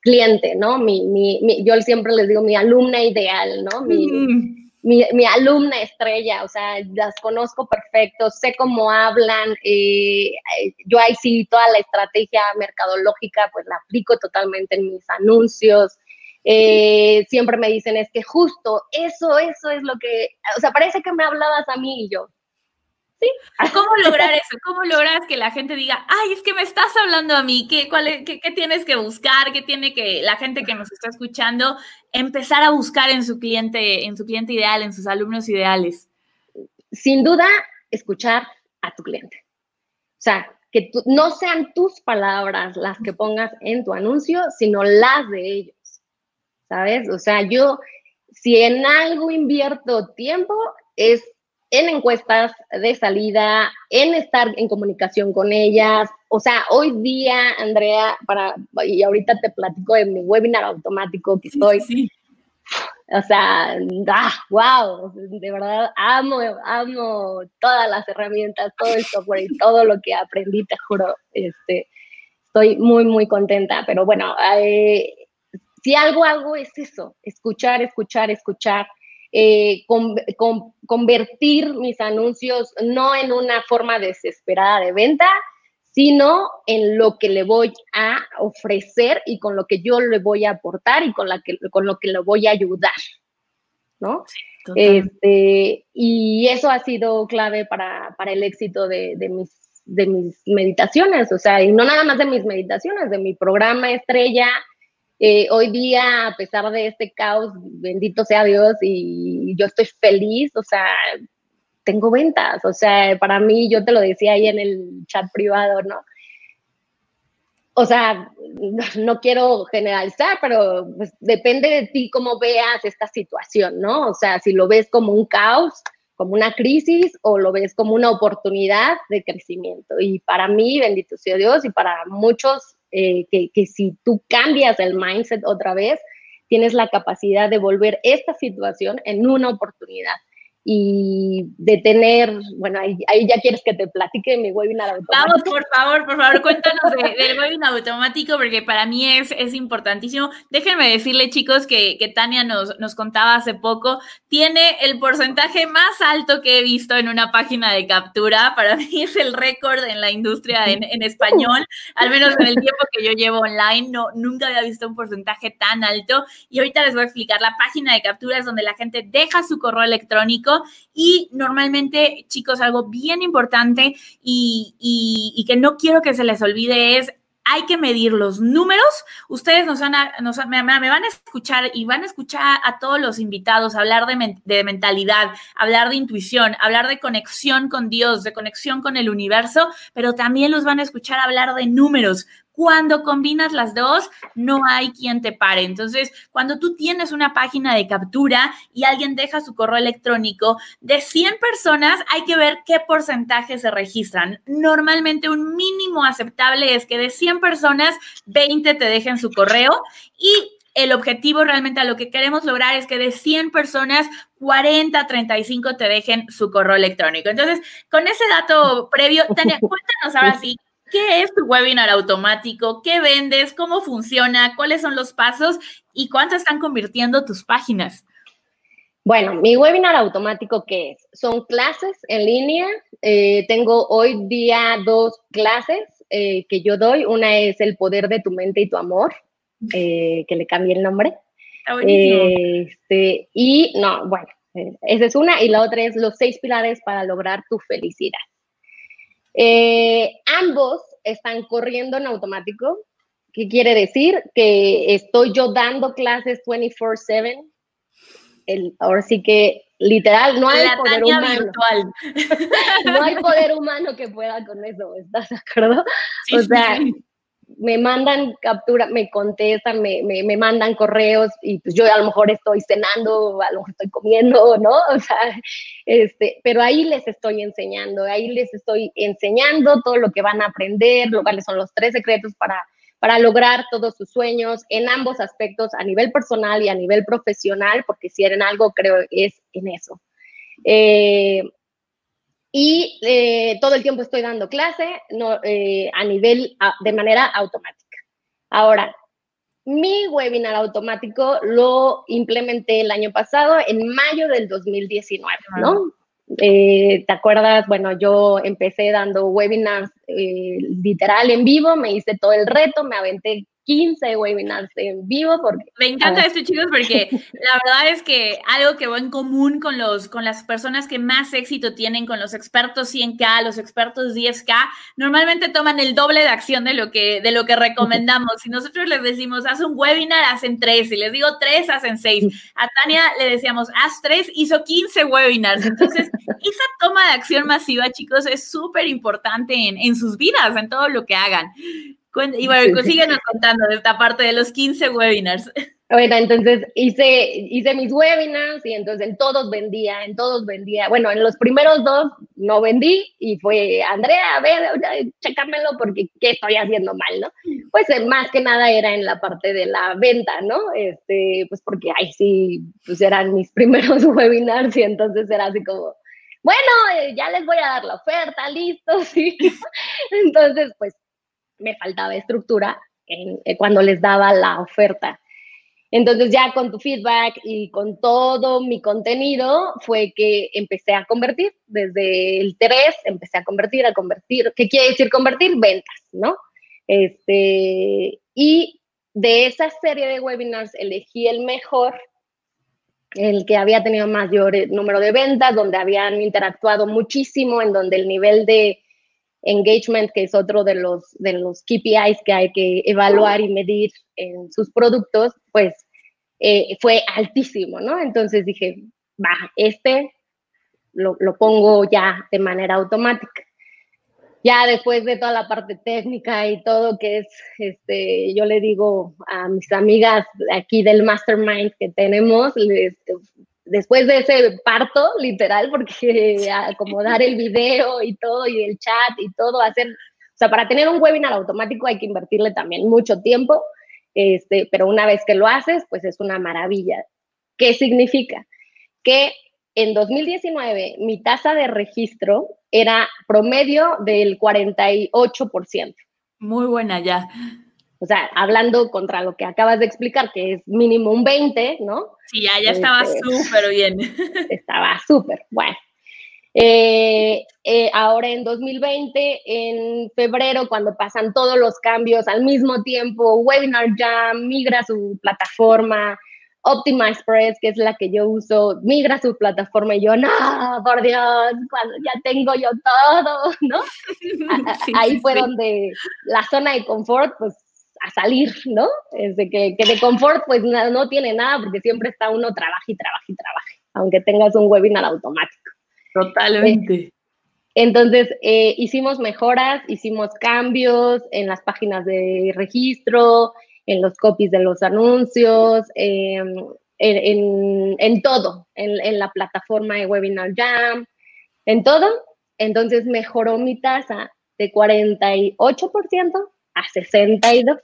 cliente, ¿no? Mi, yo siempre les digo mi alumna ideal, ¿no? Mi, mi, alumna estrella, o sea, las conozco perfecto, sé cómo hablan, eh, yo ahí sí toda la estrategia mercadológica pues la aplico totalmente en mis anuncios. Eh, siempre me dicen es que justo eso, eso es lo que, o sea, parece que me hablabas a mí y yo, ¿Cómo lograr eso? ¿Cómo logras que la gente diga, ay, es que me estás hablando a mí? ¿Qué, cuál qué, tienes que buscar? ¿Qué tiene que la gente que nos está escuchando empezar a buscar en su cliente, en su cliente ideal, en sus alumnos ideales? Sin duda, escuchar a tu cliente. O sea, que no sean tus palabras las que pongas en tu anuncio, sino las de ellos. ¿Sabes? O sea, yo, si en algo invierto tiempo, es en encuestas de salida, en estar en comunicación con ellas. O sea, hoy día, Andrea, para, y ahorita te platico de mi webinar automático que estoy. Sí, O sea, ah, wow, de verdad amo, amo todas las herramientas, todo el software y todo lo que aprendí, te juro. Este, estoy muy, muy contenta, pero bueno, eh, si algo hago es eso, escuchar, escuchar, escuchar eh, convertir mis anuncios no en una forma desesperada de venta, sino en lo que le voy a ofrecer y con lo que yo le voy a aportar y con, la que, con lo que le voy a ayudar. ¿no? este, y eso ha sido clave para, para el éxito de, de, mis, de mis meditaciones, o sea, y no nada más de mis meditaciones, de mi programa estrella, eh, hoy día, a pesar de este caos, bendito sea Dios, y yo estoy feliz, o sea, tengo ventas, o sea, para mí, yo te lo decía ahí en el chat privado, ¿no? O sea, no, quiero generalizar, pero pues, depende de ti cómo veas esta situación, ¿no? O sea, si lo ves como un caos, como una crisis o lo ves como una oportunidad de crecimiento. Y para mí, bendito sea Dios, y para muchos eh, que, si tú cambias el mindset otra vez, tienes la capacidad de volver esta situación en una oportunidad y de tener, bueno, ahí, ya quieres que te platique mi webinar automático. Vamos, por favor, por favor, cuéntanos del webinar automático, porque para mí es, es importantísimo. Déjenme decirle, chicos, que, que Tania nos, nos contaba hace poco, tiene el porcentaje más alto que he visto en una página de captura. Para mí es el récord en la industria en, en español, al menos en el tiempo que yo llevo online, no, nunca había visto un porcentaje tan alto. Y ahorita les voy a explicar, la página de captura es donde la gente deja su correo electrónico y normalmente, chicos, algo bien importante y, que no quiero que se les olvide es hay que medir los números. Ustedes nos van a, me, van a escuchar y van a escuchar a todos los invitados hablar de, de, mentalidad, hablar de intuición, hablar de conexión con Dios, de conexión con el universo, pero también los van a escuchar hablar de números. Cuando combinas las dos, no hay quien te pare. Entonces, cuando tú tienes una página de captura y alguien deja su correo electrónico, de 100 personas hay que ver qué porcentaje se registran. Normalmente un mínimo aceptable es que de 100 personas, 20 te dejen su correo y el objetivo realmente a lo que queremos lograr es que de 100 personas, 40, 35 te dejen su correo electrónico. Entonces, con ese dato previo, Tania, cuéntanos ahora sí, ¿Qué es tu webinar automático? ¿Qué vendes? ¿Cómo funciona? ¿Cuáles son los pasos? ¿Y cuánto están convirtiendo tus páginas? Bueno, mi webinar automático, ¿qué es? Son clases en línea. Eh, tengo hoy día dos clases eh, que yo doy. Una es el poder de tu mente y tu amor, eh, que le cambié el nombre. Está este, y no, bueno, esa es una. Y la otra es los seis pilares para lograr tu felicidad. Eh, ambos están corriendo en automático. ¿Qué quiere decir? Que estoy yo dando clases 24/7. ahora sí que literal, no hay poder humano. no hay poder humano que pueda con eso, ¿estás de acuerdo? o sea, me mandan captura, me contestan, me, me, mandan correos y pues yo a lo mejor estoy cenando, a lo mejor estoy comiendo, ¿no? O sea, este, pero ahí les estoy enseñando, ahí les estoy enseñando todo lo que van a aprender, lo cuáles son los tres secretos para, para lograr todos sus sueños en ambos aspectos, a nivel personal y a nivel profesional, porque si eran algo, creo es en eso. Eh, y eh, todo el tiempo estoy dando clase no, eh, a nivel, de manera automática. Ahora, mi webinar automático lo implementé el año pasado, en mayo del 2019, ¿no? Eh, ¿Te acuerdas? Bueno, yo empecé dando webinars literal en vivo, me hice todo el reto, me aventé 15 webinars en vivo. Porque, Me encanta esto, chicos, porque la verdad es que algo que va en común con, los, con las personas que más éxito tienen, con los expertos 100K, los expertos 10K, normalmente toman el doble de acción de lo que, de lo que recomendamos. Si nosotros les decimos, haz un webinar, hacen tres. Si les digo tres, hacen seis. A Tania le decíamos, haz tres, hizo 15 webinars. Entonces, esa toma de acción masiva, chicos, es súper importante en, en sus vidas, en todo lo que hagan. Y bueno, síguenos contando de esta parte de los 15 webinars. Bueno, entonces hice, hice mis webinars y entonces en todos vendía, en todos vendía. Bueno, en los primeros dos no vendí y fue, Andrea, a ver, chécamelo porque qué estoy haciendo mal, ¿no? Pues eh, más que nada era en la parte de la venta, ¿no? Este, pues porque ahí sí, pues eran mis primeros webinars y entonces era así como, bueno, eh, ya les voy a dar la oferta, listo, sí. Entonces, pues me faltaba estructura eh, cuando les daba la oferta. Entonces ya con tu feedback y con todo mi contenido fue que empecé a convertir. Desde el 3 empecé a convertir, a convertir. ¿Qué quiere decir convertir? Ventas, ¿no? Este, y de esa serie de webinars elegí el mejor, el que había tenido mayor número de ventas, donde habían interactuado muchísimo, en donde el nivel de engagement, que es otro de los, de los KPIs que hay que evaluar y medir en sus productos, pues eh, fue altísimo, ¿no? Entonces dije, va, este lo, lo, pongo ya de manera automática. Ya después de toda la parte técnica y todo que es, este, yo le digo a mis amigas aquí del mastermind que tenemos, les, después de ese parto, literal, porque acomodar el video y todo, y el chat y todo, hacer, o sea, para tener un webinar automático hay que invertirle también mucho tiempo. este, pero una vez que lo haces, pues es una maravilla. ¿Qué significa? Que en 2019 mi tasa de registro era promedio del 48%. Muy buena ya. O sea, hablando contra lo que acabas de explicar, que es mínimo un 20, ¿no? Sí, ya, ya estaba este, súper bien. Estaba súper, bueno. Eh, eh, ahora en 2020, en febrero, cuando pasan todos los cambios al mismo tiempo, Webinar Jam migra su plataforma, Optimize Press, que es la que yo uso, migra su plataforma y yo, no, por Dios, cuando ya tengo yo todo, ¿no? Ahí fue donde la zona de confort, pues a salir, ¿no? Es de que, de confort pues no, no, tiene nada porque siempre está uno trabaja y trabaja y trabaja, aunque tengas un webinar automático. Totalmente. Eh, entonces, eh, hicimos mejoras, hicimos cambios en las páginas de registro, en los copies de los anuncios, em, en, todo, en, la plataforma de Webinar Jam, en todo. Entonces, mejoró mi tasa de 48% a 62%.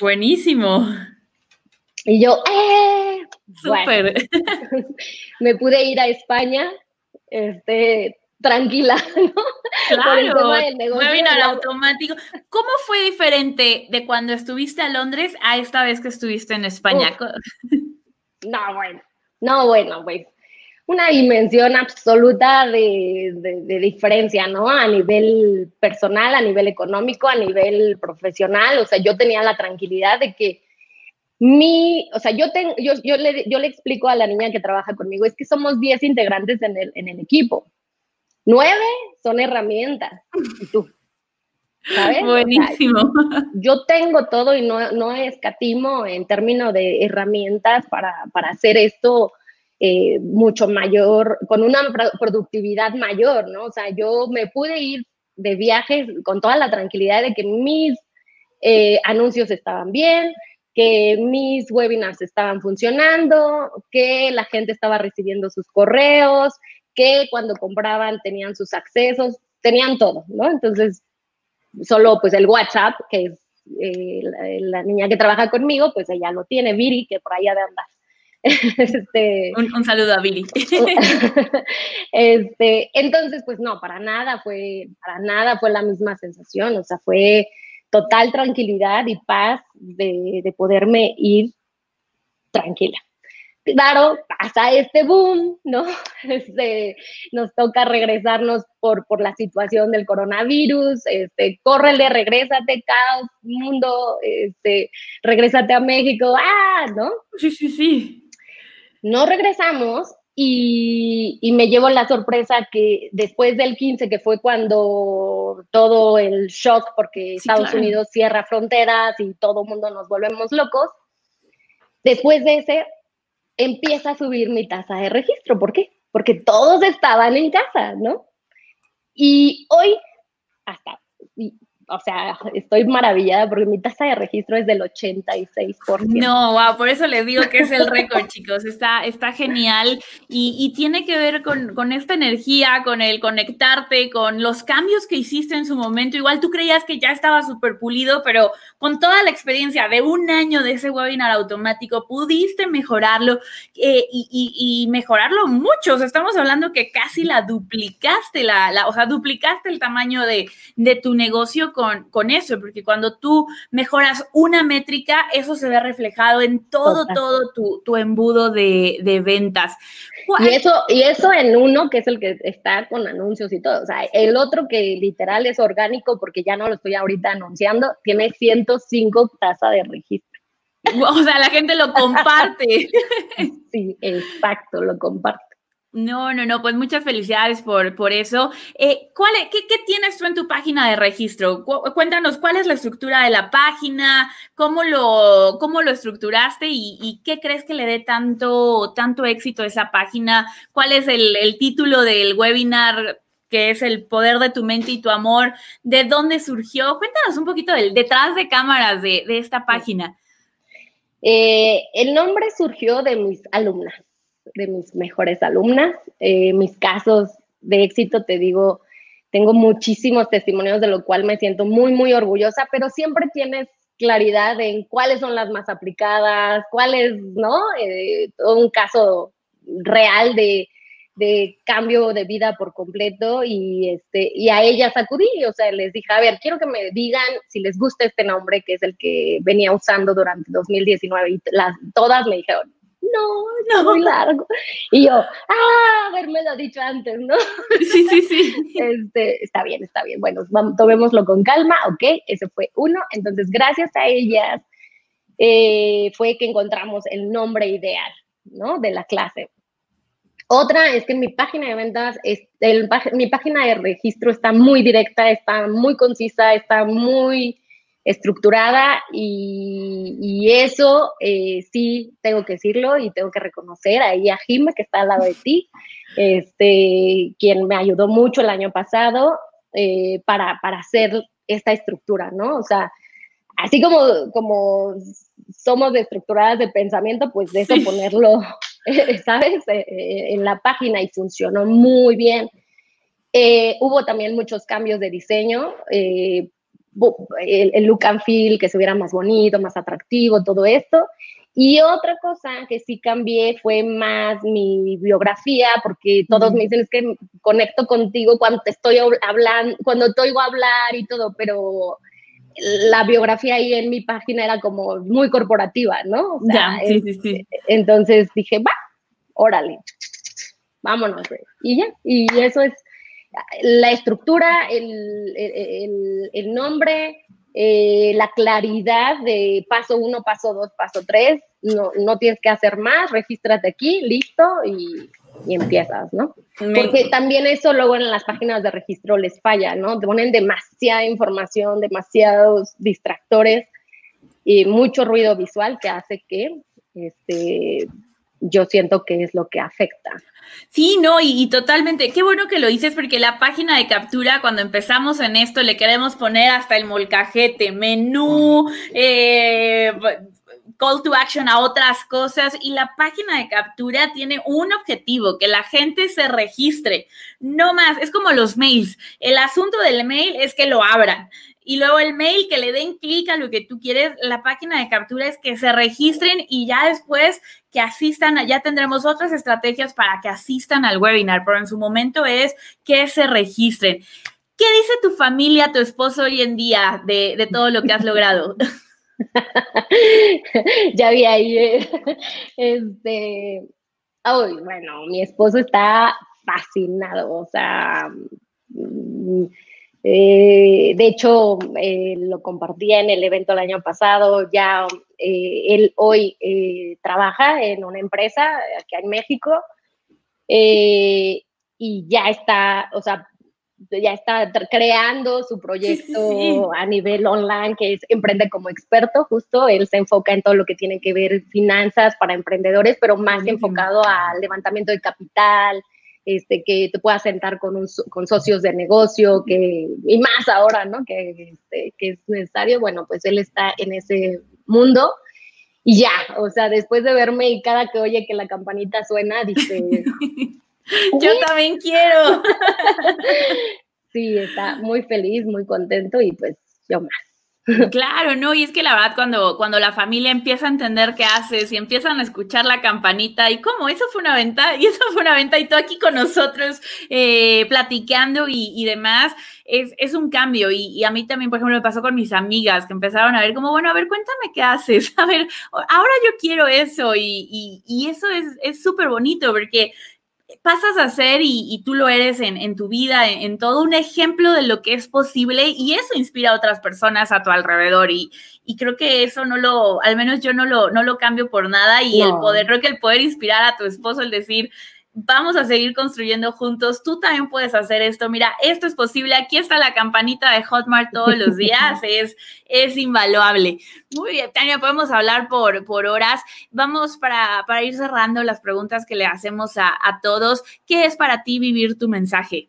Buenísimo. Y yo, ¡eh! Súper. me pude ir a España este, tranquila, ¿no? Claro, webinar automático. ¿Cómo fue diferente de cuando estuviste a Londres a esta vez que estuviste en España? no, bueno, no, bueno, pues una dimensión absoluta de, de, diferencia, ¿no? A nivel personal, a nivel económico, a nivel profesional. O sea, yo tenía la tranquilidad de que mi, o sea, yo, tengo, yo, yo, le, yo le explico a la niña que trabaja conmigo, es que somos 10 integrantes en el, en el equipo. Nueve son herramientas. Y tú. ¿sabes? Buenísimo. yo tengo todo y no, no escatimo en términos de herramientas para, para hacer esto eh, mucho mayor, con una productividad mayor, ¿no? O sea, yo me pude ir de viajes con toda la tranquilidad de que mis eh, anuncios estaban bien, que mis webinars estaban funcionando, que la gente estaba recibiendo sus correos, que cuando compraban tenían sus accesos, tenían todo, ¿no? Entonces, solo pues el WhatsApp, que es eh, la, niña que trabaja conmigo, pues ella lo tiene, Viri, que por allá de andar. este, un, saludo a Viri. este, entonces, pues no, para nada fue, para nada fue la misma sensación, o sea, fue total tranquilidad y paz de, de poderme ir tranquila. Claro, pasa este boom, ¿no? Este, nos toca regresarnos por, por la situación del coronavirus, este, córrele, regrésate, caos, mundo, este, regrésate a México, ah, ¿no? Sí, sí, sí. No regresamos y, me llevo la sorpresa que después del 15, que fue cuando todo el shock, porque Estados Unidos cierra fronteras y todo el mundo nos volvemos locos, después de ese empieza a subir mi tasa de registro. ¿Por qué? Porque todos estaban en casa, ¿no? Y hoy, hasta o sea, estoy maravillada porque mi tasa de registro es del 86%. No, wow, por eso les digo que es el récord, chicos. Está, está genial y, tiene que ver con, esta energía, con el conectarte, con los cambios que hiciste en su momento. Igual tú creías que ya estaba súper pulido, pero con toda la experiencia de un año de ese webinar automático, pudiste mejorarlo eh, y, mejorarlo mucho. O sea, estamos hablando que casi la duplicaste, la, la o sea, duplicaste el tamaño de, de tu negocio con, eso, porque cuando tú mejoras una métrica, eso se ve reflejado en todo, todo tu, embudo de, ventas. Y eso, y eso en uno, que es el que está con anuncios y todo. O sea, el otro que literal es orgánico, porque ya no lo estoy ahorita anunciando, tiene 105 tasa de registro. O sea, la gente lo comparte. Sí, exacto, lo comparte. No, no, no, pues muchas felicidades por, por eso. Eh, ¿cuál, qué, qué, tienes tú en tu página de registro? cuéntanos cuál es la estructura de la página, cómo lo, cómo lo estructuraste y, qué crees que le dé tanto, tanto éxito a esa página. ¿Cuál es el, título del webinar que es el poder de tu mente y tu amor? ¿De dónde surgió? Cuéntanos un poquito del detrás de cámaras de, esta página. Eh, el nombre surgió de mis alumnas de mis mejores alumnas. Eh, mis casos de éxito, te digo, tengo muchísimos testimonios de lo cual me siento muy, muy orgullosa, pero siempre tienes claridad en cuáles son las más aplicadas, cuáles, ¿no? Eh, un caso real de, de cambio de vida por completo y, este, y a ellas acudí, o sea, les dije, a ver, quiero que me digan si les gusta este nombre, que es el que venía usando durante 2019 y las, todas me dijeron, no, es muy largo. Y yo, ah, haberme lo dicho antes, ¿no? Sí, sí, sí. Este, está bien, está bien. Bueno, vamos, tomémoslo con calma, ok, ese fue uno. Entonces, gracias a ellas eh, fue que encontramos el nombre ideal, ¿no? De la clase. Otra es que mi página de ventas, es, el, mi página de registro está muy directa, está muy concisa, está muy estructurada y, eso eh, sí tengo que decirlo y tengo que reconocer ahí a Jim que está al lado de ti, este, quien me ayudó mucho el año pasado eh, para, para hacer esta estructura, ¿no? O sea, así como, como somos estructuradas de pensamiento, pues de eso ponerlo, ¿sabes? Eh, en la página y funcionó muy bien. hubo también muchos cambios de diseño el, look and feel, que se viera más bonito, más atractivo, todo esto. Y otra cosa que sí cambié fue más mi biografía, porque todos me dicen es que conecto contigo cuando te estoy hablando, cuando te oigo hablar y todo, pero la biografía ahí en mi página era como muy corporativa, ¿no? ya, sí, sí, sí. Entonces dije, va, órale, vámonos. Y ya, y eso es la estructura, el, nombre, eh, la claridad de paso uno, paso dos, paso tres, no, no tienes que hacer más, regístrate aquí, listo y, empiezas, ¿no? Porque también eso luego en las páginas de registro les falla, ¿no? Te ponen demasiada información, demasiados distractores y mucho ruido visual que hace que este, yo siento que es lo que afecta. Sí, no, y, totalmente. Qué bueno que lo dices porque la página de captura, cuando empezamos en esto, le queremos poner hasta el molcajete, menú, eh, call to action a otras cosas y la página de captura tiene un objetivo, que la gente se registre, no más, es como los mails. El asunto del mail es que lo abran y luego el mail, que le den clic a lo que tú quieres. La página de captura es que se registren y ya después que asistan, ya tendremos otras estrategias para que asistan al webinar, pero en su momento es que se registren. ¿Qué dice tu familia, tu esposo hoy en día de, todo lo que has logrado? ya vi ahí, eh, este, bueno, mi esposo está fascinado, o sea, mm, eh, de hecho, eh, lo compartía en el evento el año pasado, ya él hoy trabaja en una empresa aquí en México y ya está, o sea, ya está creando su proyecto a nivel online, que es Emprende como experto, justo, él se enfoca en todo lo que tiene que ver finanzas para emprendedores, pero más enfocado al levantamiento de capital, este, que te puedas sentar con, con socios de negocio, que, y más ahora, ¿no? Que, este, que es necesario, bueno, pues él está en ese mundo. Y ya, o sea, después de verme y cada que oye que la campanita suena, dice... Yo también quiero. sí, está muy feliz, muy contento y pues yo más. Claro, no, y es que la verdad cuando, cuando la familia empieza a entender qué haces y empiezan a escuchar la campanita y cómo, eso fue una venta, y eso fue una venta y tú aquí con nosotros eh, platicando y, y, demás, es, es un cambio. Y, a mí también, por ejemplo, me pasó con mis amigas que empezaron a ver como, bueno, a ver, cuéntame qué haces, a ver, ahora yo quiero eso y, y eso es súper bonito porque pasas a ser, y, tú lo eres en, tu vida, en, todo un ejemplo de lo que es posible y eso inspira a otras personas a tu alrededor y, y creo que eso no lo, al menos yo no lo, no lo cambio por nada y el poder, creo que el poder inspirar a tu esposo, el decir, vamos a seguir construyendo juntos, tú también puedes hacer esto, mira, esto es posible, aquí está la campanita de Hotmart todos los días, es, es invaluable. Muy bien, Tania, podemos hablar por, por horas. Vamos para, para ir cerrando las preguntas que le hacemos a, a todos. ¿Qué es para ti vivir tu mensaje?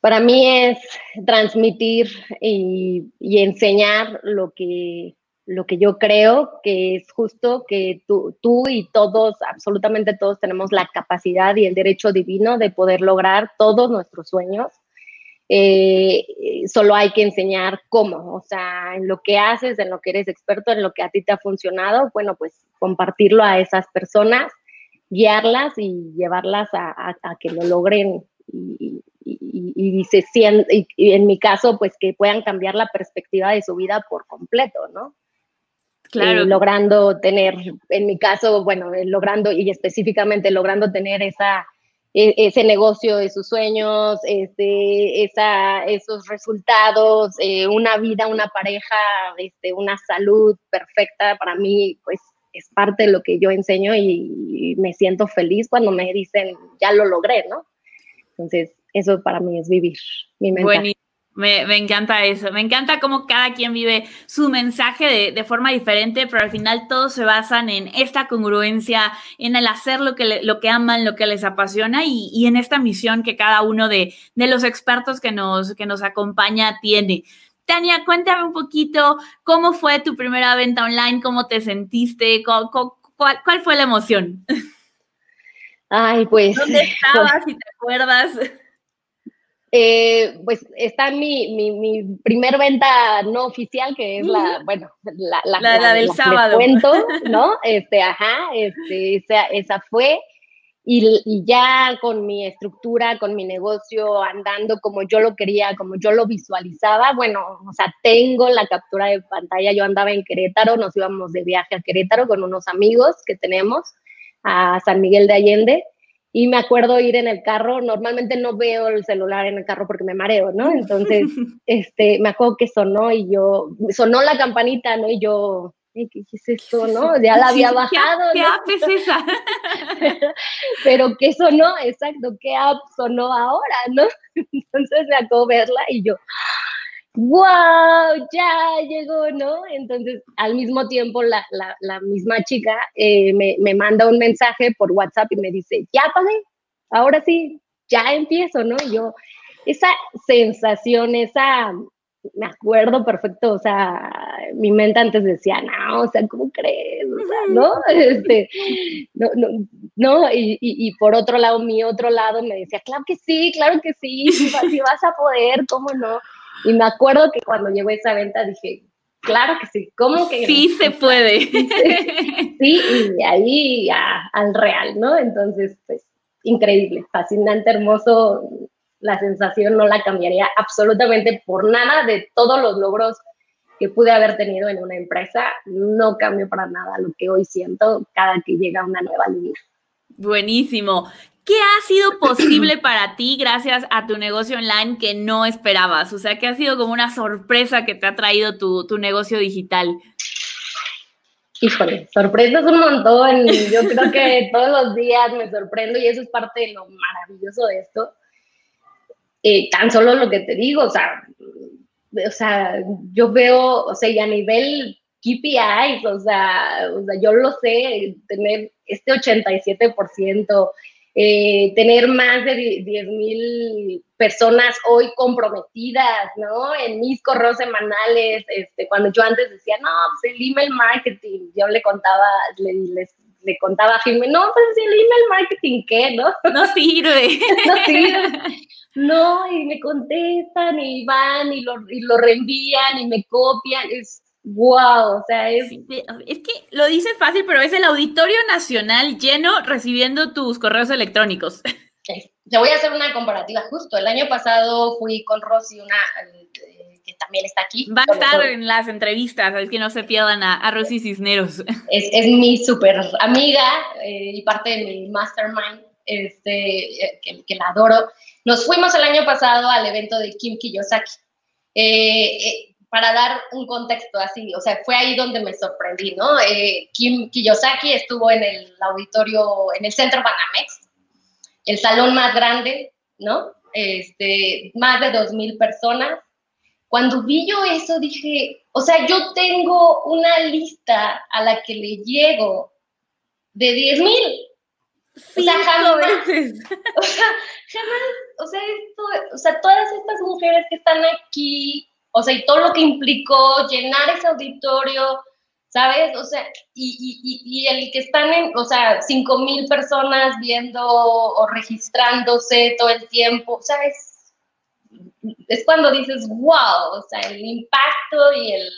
Para mí es transmitir y, y enseñar lo que lo que yo creo que es justo que tú, tú, y todos, absolutamente todos, tenemos la capacidad y el derecho divino de poder lograr todos nuestros sueños. eh, solo hay que enseñar cómo, o sea, en lo que haces, en lo que eres experto, en lo que a ti te ha funcionado, bueno, pues compartirlo a esas personas, guiarlas y llevarlas a, que lo logren y, y, se y, en mi caso, pues que puedan cambiar la perspectiva de su vida por completo, ¿no? Claro. Eh, logrando tener, en mi caso, bueno, eh, logrando y específicamente logrando tener esa, e, ese negocio de sus sueños, este, esa, esos resultados, eh, una vida, una pareja, este, una salud perfecta, para mí, pues es parte de lo que yo enseño y, me siento feliz cuando me dicen, ya lo logré, ¿no? Entonces, eso para mí es vivir mi mensaje. Me, me, encanta eso, me encanta cómo cada quien vive su mensaje de, de, forma diferente, pero al final todos se basan en esta congruencia, en el hacer lo que, lo que aman, lo que les apasiona y, y en esta misión que cada uno de, de, los expertos que nos, que nos acompaña tiene. Tania, cuéntame un poquito cómo fue tu primera venta online, cómo te sentiste, cuál, cuál, cuál fue la emoción. Ay, pues. ¿Dónde estabas, si te acuerdas? Eh, pues está mi, mi, mi, primer venta no oficial, que es la, bueno, la, la, del sábado. Cuento, ¿no? Este, ajá, este, esa, esa fue. Y, y, ya con mi estructura, con mi negocio andando como yo lo quería, como yo lo visualizaba, bueno, o sea, tengo la captura de pantalla, yo andaba en Querétaro, nos íbamos de viaje a Querétaro con unos amigos que tenemos a San Miguel de Allende y me acuerdo ir en el carro, normalmente no veo el celular en el carro porque me mareo, ¿no? Entonces, este, me acuerdo que sonó y yo, sonó la campanita, ¿no? Y yo, ¿qué es esto, no? Ya la había bajado. ¿Qué, app es esa? Pero, ¿qué sonó? Exacto, ¿qué app sonó ahora, no? Entonces me acuerdo verla y yo, wow, ya llegó, ¿no? Entonces, al mismo tiempo, la, la, la misma chica eh, me, me, manda un mensaje por WhatsApp y me dice, ya pagué, ahora sí, ya empiezo, ¿no? Y yo, esa sensación, esa, me acuerdo perfecto, o sea, mi mente antes decía, no, o sea, ¿cómo crees? O sea, ¿no? Este, no, no, no y, y, y, por otro lado, mi otro lado me decía, claro que sí, claro que sí, si vas a poder, ¿cómo no? Y me acuerdo que cuando llegó esa venta dije, claro que sí, ¿cómo que? Sí, se puede. sí, y ahí al real, ¿no? Entonces, pues, increíble, fascinante, hermoso. La sensación no la cambiaría absolutamente por nada de todos los logros que pude haber tenido en una empresa. No cambio para nada lo que hoy siento cada que llega una nueva línea. Buenísimo. ¿Qué ha sido posible para ti gracias a tu negocio online que no esperabas? O sea, ¿qué ha sido como una sorpresa que te ha traído tu, tu negocio digital? Híjole, sorpresas un montón. Yo creo que todos los días me sorprendo y eso es parte de lo maravilloso de esto. Eh, tan solo lo que te digo, o sea, o sea, yo veo, o sea, y a nivel KPIs, o sea, o sea, yo lo sé, tener este 87%, eh, tener más de 10 mil personas hoy comprometidas, ¿no? En mis correos semanales, este, cuando yo antes decía, no, pues el email marketing, yo le contaba, le, le contaba a Jimmy, no, pues el email marketing, ¿qué? ¿No? No sirve. no sirve. No, y me contestan y van y lo, y lo reenvían y me copian. Es, wow, o sea, es... es que lo dices fácil, pero es el Auditorio Nacional lleno recibiendo tus correos electrónicos. Te voy a hacer una comparativa justo. El año pasado fui con Rosy, una eh, que también está aquí. Va a estar en las entrevistas, es que no se pierdan a, Rosy Cisneros. Es, es mi súper amiga eh, y parte de mi mastermind, este, eh, que, que, la adoro. Nos fuimos el año pasado al evento de Kim Kiyosaki. Para dar un contexto así, o sea, fue ahí donde me sorprendí, ¿no? Eh, Kim Kiyosaki estuvo en el auditorio, en el centro Banamex, el salón más grande, ¿no? Este, más de dos mil personas. Cuando vi yo eso dije, o sea, yo tengo una lista a la que le llego de diez mil. o sea, jamás, o sea, jamás, o sea, esto, o sea, todas estas mujeres que están aquí, o sea, y todo lo que implicó llenar ese auditorio, ¿sabes? O sea, y, y, y el que están en, o sea, cinco mil personas viendo o registrándose todo el tiempo, ¿sabes? es cuando dices, wow, o sea, el impacto y el,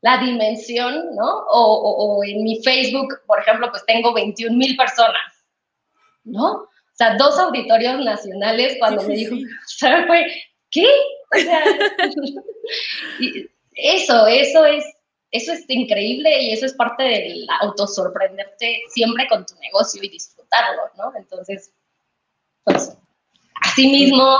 la dimensión, ¿no? O, en mi Facebook, por ejemplo, pues tengo 21 mil personas, ¿no? O sea, dos auditorios nacionales cuando me dijo, fue, ¿qué? O sea, eso, eso es, eso es increíble y eso es parte del autosorprenderte siempre con tu negocio y disfrutarlo, ¿no? Entonces, pues, así mismo,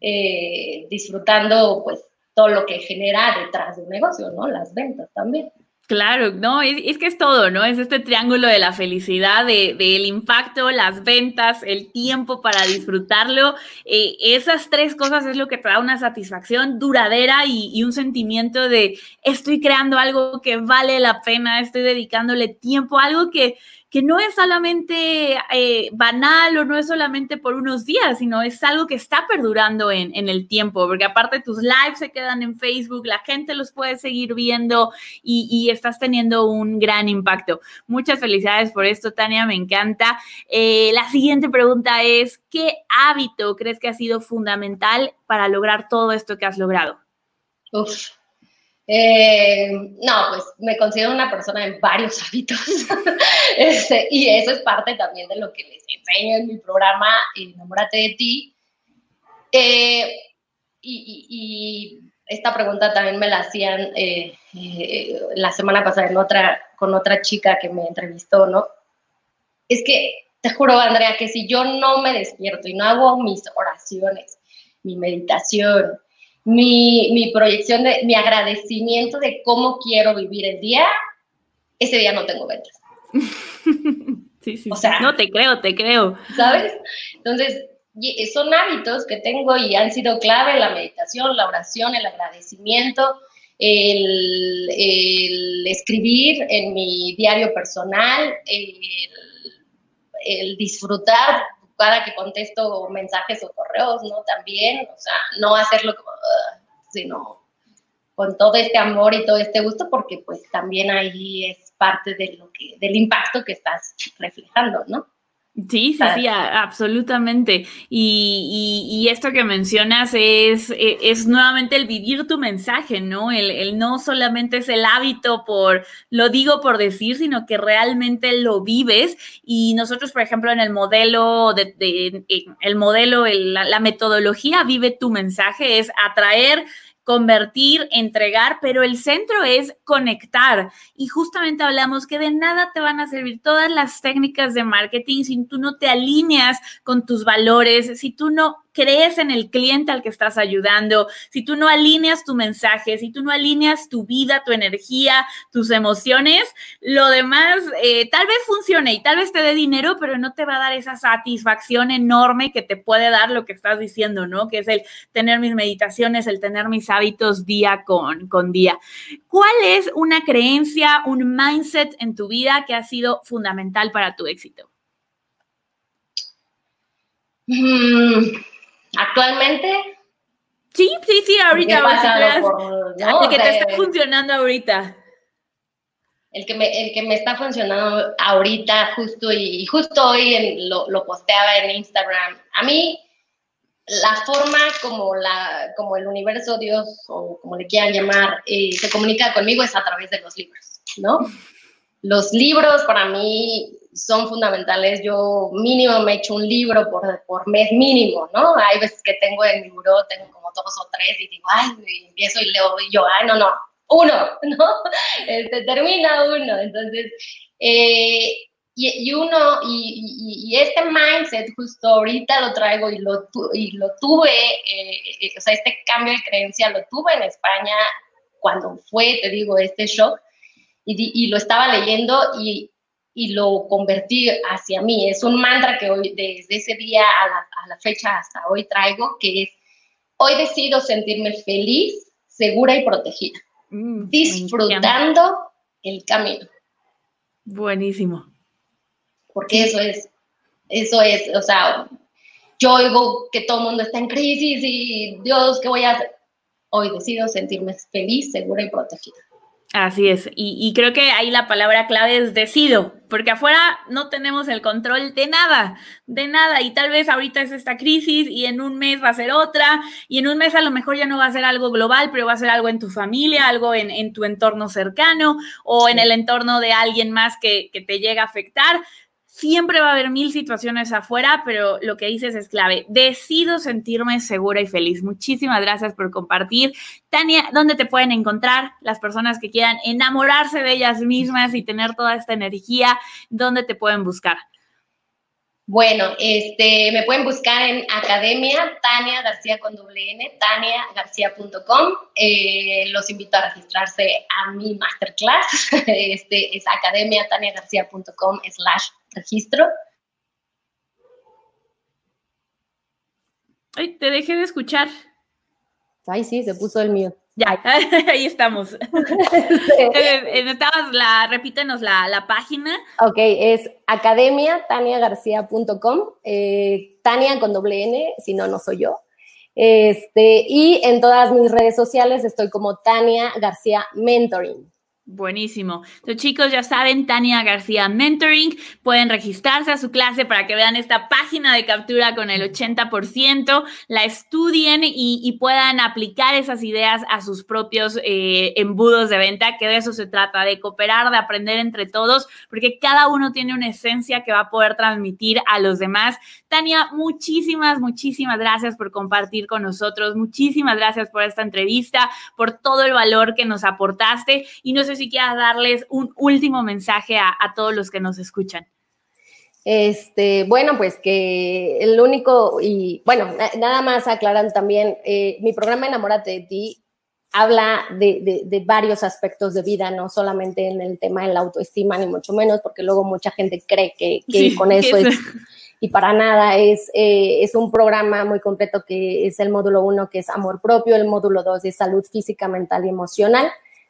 eh, disfrutando, pues, todo lo que genera detrás de un negocio, ¿no? Las ventas también. Claro, no, es, que es todo, ¿no? Es este triángulo de la felicidad, del de, impacto, las ventas, el tiempo para disfrutarlo. Eh, esas tres cosas es lo que te da una satisfacción duradera y, y, un sentimiento de estoy creando algo que vale la pena, estoy dedicándole tiempo, algo que, que no es solamente eh, banal o no es solamente por unos días, sino es algo que está perdurando en, el tiempo, porque aparte tus lives se quedan en Facebook, la gente los puede seguir viendo y, estás teniendo un gran impacto. Muchas felicidades por esto, Tania, me encanta. Eh, la siguiente pregunta es, ¿qué hábito crees que ha sido fundamental para lograr todo esto que has logrado? Uf, eh, no, pues me considero una persona de varios hábitos este, y eso es parte también de lo que les enseño en mi programa Enamórate de ti. Eh, y, esta pregunta también me la hacían eh, la semana pasada en otra, con otra chica que me entrevistó, ¿no? Es que te juro, Andrea, que si yo no me despierto y no hago mis oraciones, mi meditación, mi, proyección, de, mi agradecimiento de cómo quiero vivir el día, ese día no tengo ventas. Sí, sí. O sea, no te creo, te creo. ¿Sabes? Entonces, son hábitos que tengo y han sido clave la meditación, la oración, el agradecimiento, el, escribir en mi diario personal, el, el disfrutar cada que contesto mensajes o correos, ¿no? También, o sea, no hacerlo como, uh, sino con todo este amor y todo este gusto, porque pues también ahí es parte de lo que, del impacto que estás reflejando, ¿no? Sí, sí, sí, absolutamente. Y, esto que mencionas es, e, es, nuevamente el vivir tu mensaje, ¿no? El, no solamente es el hábito por, lo digo por decir, sino que realmente lo vives. Y nosotros, por ejemplo, en el modelo, de, el modelo, la metodología vive tu mensaje es atraer convertir, entregar, pero el centro es conectar. Y justamente hablamos que de nada te van a servir todas las técnicas de marketing si tú no te alineas con tus valores, si tú no crees en el cliente al que estás ayudando, si tú no alineas tu mensaje, si tú no alineas tu vida, tu energía, tus emociones, lo demás eh, tal vez funcione y tal vez te dé dinero, pero no te va a dar esa satisfacción enorme que te puede dar lo que estás diciendo, ¿no? Que es el tener mis meditaciones, el tener mis hábitos día con, con día. ¿Cuál es una creencia, un mindset en tu vida que ha sido fundamental para tu éxito? Mm, Actualmente. Sí, sí, sí, ahorita. El que te está funcionando ahorita. El que, me, el que me está funcionando ahorita, justo y, justo hoy lo, lo, posteaba en Instagram. A mí, la forma como, la, como el universo, Dios, o como le quieran llamar, eh, se comunica conmigo es a través de los libros, ¿no? Los libros para mí son fundamentales. Yo mínimo me echo un libro por, por mes mínimo, ¿no? Hay veces que tengo en mi buró, tengo como dos o tres y digo, ay, y empiezo y leo y yo, ay, no, no, uno, ¿no? Este, termina uno. Entonces, eh, y, y, uno, y, y, este mindset justo ahorita lo traigo y lo, y lo tuve, eh, eh, o sea, este cambio de creencia lo tuve en España cuando fue, te digo, este shock, y, y lo estaba leyendo y y lo convertí hacia mí. Es un mantra que hoy, desde ese día a la, fecha hasta hoy traigo, que es, hoy decido sentirme feliz, segura y protegida, mm, disfrutando el camino. Buenísimo. Porque eso es, eso es, o sea, yo oigo que todo el mundo está en crisis y Dios, ¿qué voy a hacer? Hoy decido sentirme feliz, segura y protegida. Así es, y, creo que ahí la palabra clave es decido, porque afuera no tenemos el control de nada, de nada, y tal vez ahorita es esta crisis y en un mes va a ser otra, y en un mes a lo mejor ya no va a ser algo global, pero va a ser algo en tu familia, algo en, tu entorno cercano o en el entorno de alguien más que, que te llega a afectar, Siempre va a haber mil situaciones afuera, pero lo que dices es clave. Decido sentirme segura y feliz. Muchísimas gracias por compartir. Tania, ¿dónde te pueden encontrar las personas que quieran enamorarse de ellas mismas y tener toda esta energía? ¿Dónde te pueden buscar? Bueno, este, me pueden buscar en Academia Tania García con doble N, taniagarcía.com. Eh, los invito a registrarse a mi masterclass. Este es academiataniagarcía.com slash registro. Ay, te dejé de escuchar. Ay, sí, se puso el mío. Ya, ahí estamos. Eh, eh, la, repítenos la, la, página. Ok, es academiataniagarcía.com, eh, Tania con doble N, si no, no soy yo. Este, y en todas mis redes sociales estoy como Tania García Mentoring. Buenísimo. Entonces, chicos, ya saben, Tania García Mentoring, pueden registrarse a su clase para que vean esta página de captura con el 80%, la estudien y, puedan aplicar esas ideas a sus propios eh, embudos de venta, que de eso se trata, de cooperar, de aprender entre todos, porque cada uno tiene una esencia que va a poder transmitir a los demás. Tania, muchísimas, muchísimas gracias por compartir con nosotros, muchísimas gracias por esta entrevista, por todo el valor que nos aportaste y no sé si quieras darles un último mensaje a, todos los que nos escuchan. Este, bueno, pues que el único, y bueno, nada más aclaran también, eh, mi programa Enamórate de ti habla de, varios aspectos de vida, no solamente en el tema de la autoestima, ni mucho menos, porque luego mucha gente cree que, con eso es, y para nada, es, eh, es un programa muy completo que es el módulo uno, que es amor propio, el módulo dos es salud física, mental y emocional,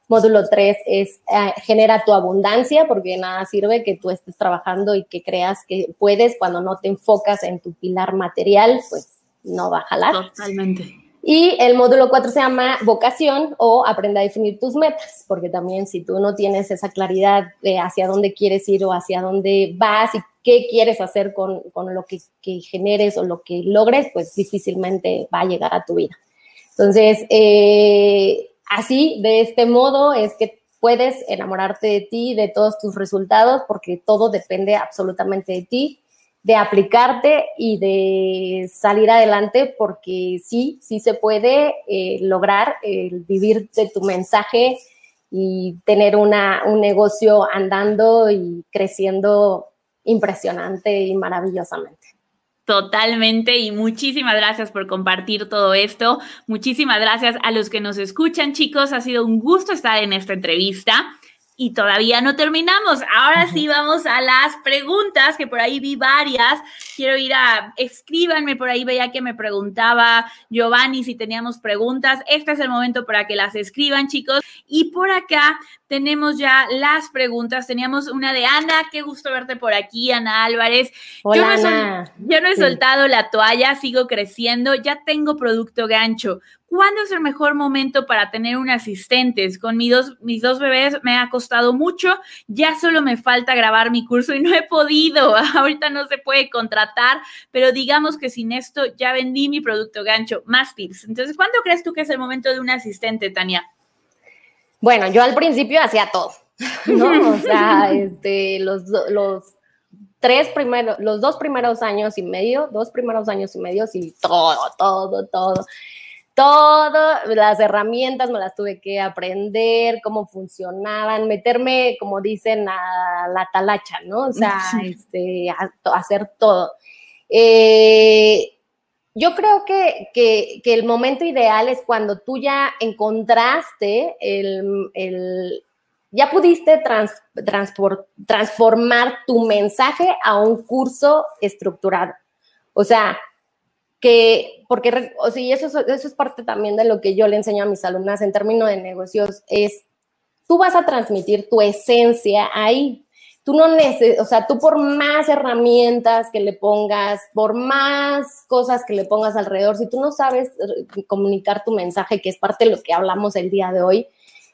Módulo 3 es eh, genera tu abundancia, porque nada sirve que tú estés trabajando y que creas que puedes cuando no te enfocas en tu pilar material, pues no va a jalar. Totalmente. Y el módulo 4 se llama vocación o aprende a definir tus metas, porque también si tú no tienes esa claridad de hacia dónde quieres ir o hacia dónde vas y qué quieres hacer con, con lo que, que, generes o lo que logres, pues difícilmente va a llegar a tu vida. Entonces, eh, Así, de este modo, es que puedes enamorarte de ti, de todos tus resultados, porque todo depende absolutamente de ti, de aplicarte y de salir adelante, porque sí, sí se puede eh, lograr vivir de tu mensaje y tener una, un negocio andando y creciendo impresionante y maravillosamente. Totalmente y muchísimas gracias por compartir todo esto. Muchísimas gracias a los que nos escuchan, chicos. Ha sido un gusto estar en esta entrevista. Y todavía no terminamos. Ahora sí vamos a las preguntas, que por ahí vi varias. Quiero ir a, escríbanme por ahí, veía que me preguntaba Giovanni si teníamos preguntas. Este es el momento para que las escriban, chicos. Y por acá tenemos ya las preguntas. Teníamos una de Ana, qué gusto verte por aquí, Ana Álvarez. Hola, yo, no yo no he soltado la toalla, sigo creciendo, ya tengo producto gancho. ¿Cuándo es el mejor momento para tener un asistente? Con mis dos, mis dos bebés me ha costado mucho, ya solo me falta grabar mi curso y no he podido. Ahorita no se puede contratar, pero digamos que sin esto ya vendí mi producto gancho. Más tips. Entonces, ¿cuándo crees tú que es el momento de un asistente, Tania? Bueno, yo al principio hacía todo, ¿no? O sea, este, los, los tres primeros, los dos primeros años y medio, dos primeros años y medio, sí, todo, todo, todo. Todas las herramientas me las tuve que aprender, cómo funcionaban, meterme, como dicen, a la talacha, ¿no? O sea, este, hacer todo. Eh, yo creo que, el momento ideal es cuando tú ya encontraste el, ya pudiste transformar tu mensaje a un curso estructurado. O sea, que, porque, o sea, eso, eso es parte también de lo que yo le enseño a mis alumnas en términos de negocios, es, tú vas a transmitir tu esencia ahí, tú no necesitas, o sea, tú por más herramientas que le pongas, por más cosas que le pongas alrededor, si tú no sabes eh, comunicar tu mensaje, que es parte de lo que hablamos el día de hoy,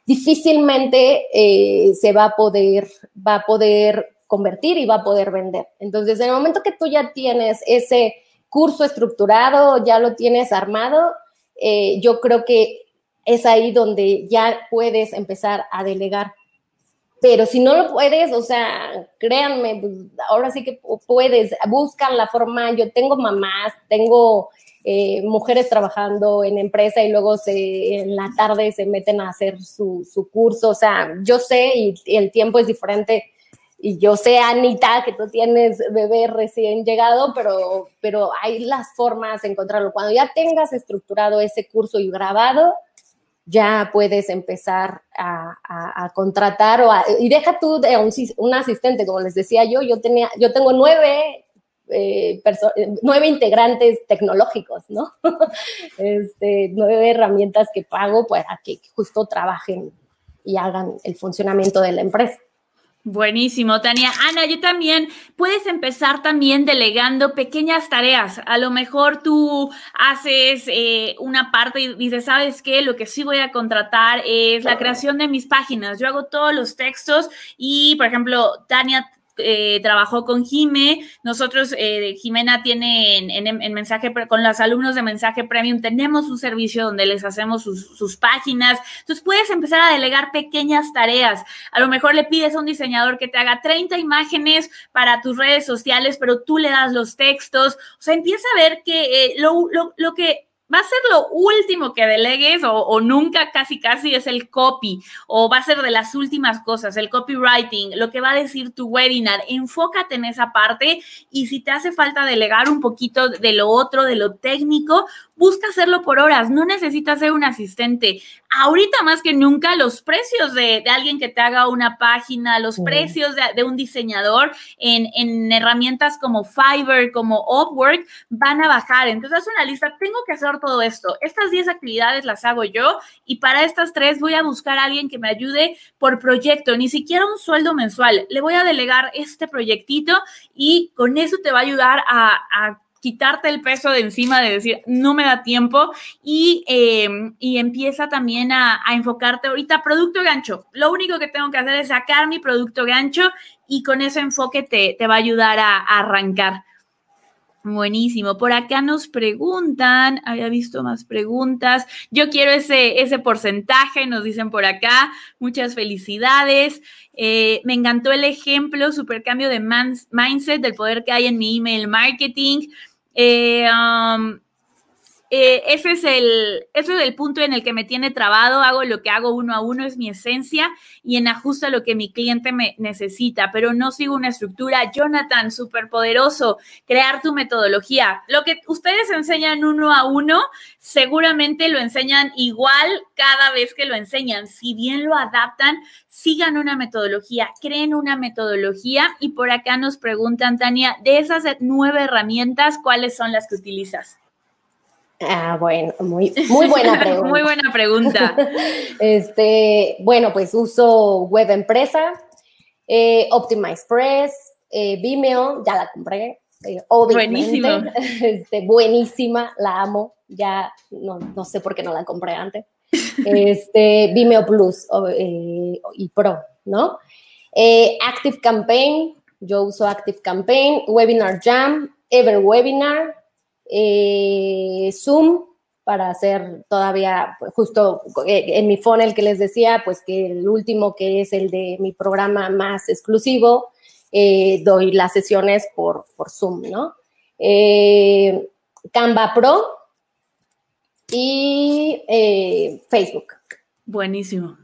difícilmente eh, se va a poder, va a poder convertir y va a poder vender. Entonces, en el momento que tú ya tienes ese curso estructurado, ya lo tienes armado, eh, yo creo que es ahí donde ya puedes empezar a delegar. Pero si no lo puedes, o sea, créanme, pues, ahora sí que puedes, busca la forma. Yo tengo mamás, tengo eh, mujeres trabajando en empresa y luego se, en la tarde se meten a hacer su, su curso. O sea, yo sé y, el tiempo es diferente. Y yo sé, Anita, que tú tienes bebé recién llegado, pero, pero hay las formas de encontrarlo. Cuando ya tengas estructurado ese curso y grabado, ya puedes empezar a, contratar o y deja tú de un, asistente, como les decía yo, yo, tenía, yo tengo nueve, eh, nueve integrantes tecnológicos, ¿no? este, nueve herramientas que pago para que justo trabajen y hagan el funcionamiento de la empresa. Buenísimo, Tania. Ana, yo también, puedes empezar también delegando pequeñas tareas. A lo mejor tú haces eh, una parte y dices, ¿sabes qué? Lo que sí voy a contratar es la creación de mis páginas. Yo hago todos los textos y, por ejemplo, Tania eh, trabajó con Jime, nosotros, eh, Jimena tiene en, mensaje, con los alumnos de mensaje premium, tenemos un servicio donde les hacemos sus, sus, páginas, entonces puedes empezar a delegar pequeñas tareas, a lo mejor le pides a un diseñador que te haga 30 imágenes para tus redes sociales, pero tú le das los textos, o sea, empieza a ver que eh, lo, lo, lo que va a ser lo último que delegues o, nunca casi casi es el copy o va a ser de las últimas cosas, el copywriting, lo que va a decir tu webinar. Enfócate en esa parte y si te hace falta delegar un poquito de lo otro, de lo técnico, busca hacerlo por horas, no necesitas ser un asistente. Ahorita más que nunca, los precios de, alguien que te haga una página, los precios de, un diseñador en, en, herramientas como Fiverr, como Upwork, van a bajar. Entonces, haz una lista, tengo que hacer todo esto. Estas 10 actividades las hago yo y para estas tres voy a buscar a alguien que me ayude por proyecto, ni siquiera un sueldo mensual. Le voy a delegar este proyectito y con eso te va a ayudar a, a quitarte el peso de encima de decir, no me da tiempo y, em, empieza también a, enfocarte ahorita producto gancho. Lo único que tengo que hacer es sacar mi producto gancho y con ese enfoque te, va a ayudar a, arrancar. Buenísimo. Por acá nos preguntan, había visto más preguntas. Yo quiero ese, ese porcentaje, nos dicen por acá. Muchas felicidades. Eh, me encantó el ejemplo, supercambio de mindset, del poder que hay en mi email marketing. Eh, um, eh, ese, es el, ese es el punto en el que me tiene trabado, hago lo que hago uno a uno, es mi esencia y en ajuste a lo que mi cliente me necesita, pero no sigo una estructura. Jonathan, súper poderoso, crear tu metodología. Lo que ustedes enseñan uno a uno, seguramente lo enseñan igual cada vez que lo enseñan. Si bien lo adaptan, sigan una metodología, creen una metodología y por acá nos preguntan, Tania, de esas nueve herramientas, ¿cuáles son las que utilizas? Ah, bueno, muy, muy buena pregunta. muy buena pregunta. este, bueno, pues uso Web Empresa, eh, Optimize Press, eh, Vimeo, ya la compré. Eh, Buenísimo. Este, buenísima, la amo. Ya no, no, sé por qué no la compré antes. Este, Vimeo Plus eh, y Pro, ¿no? Active Campaign, yo uso Active Campaign, Webinar Jam, Ever Webinar, eh, Zoom para hacer todavía, justo eh, en mi funnel que les decía, pues que el último que es el de mi programa más exclusivo, eh, doy las sesiones por, por Zoom, ¿no? Canva Pro y Facebook. Buenísimo.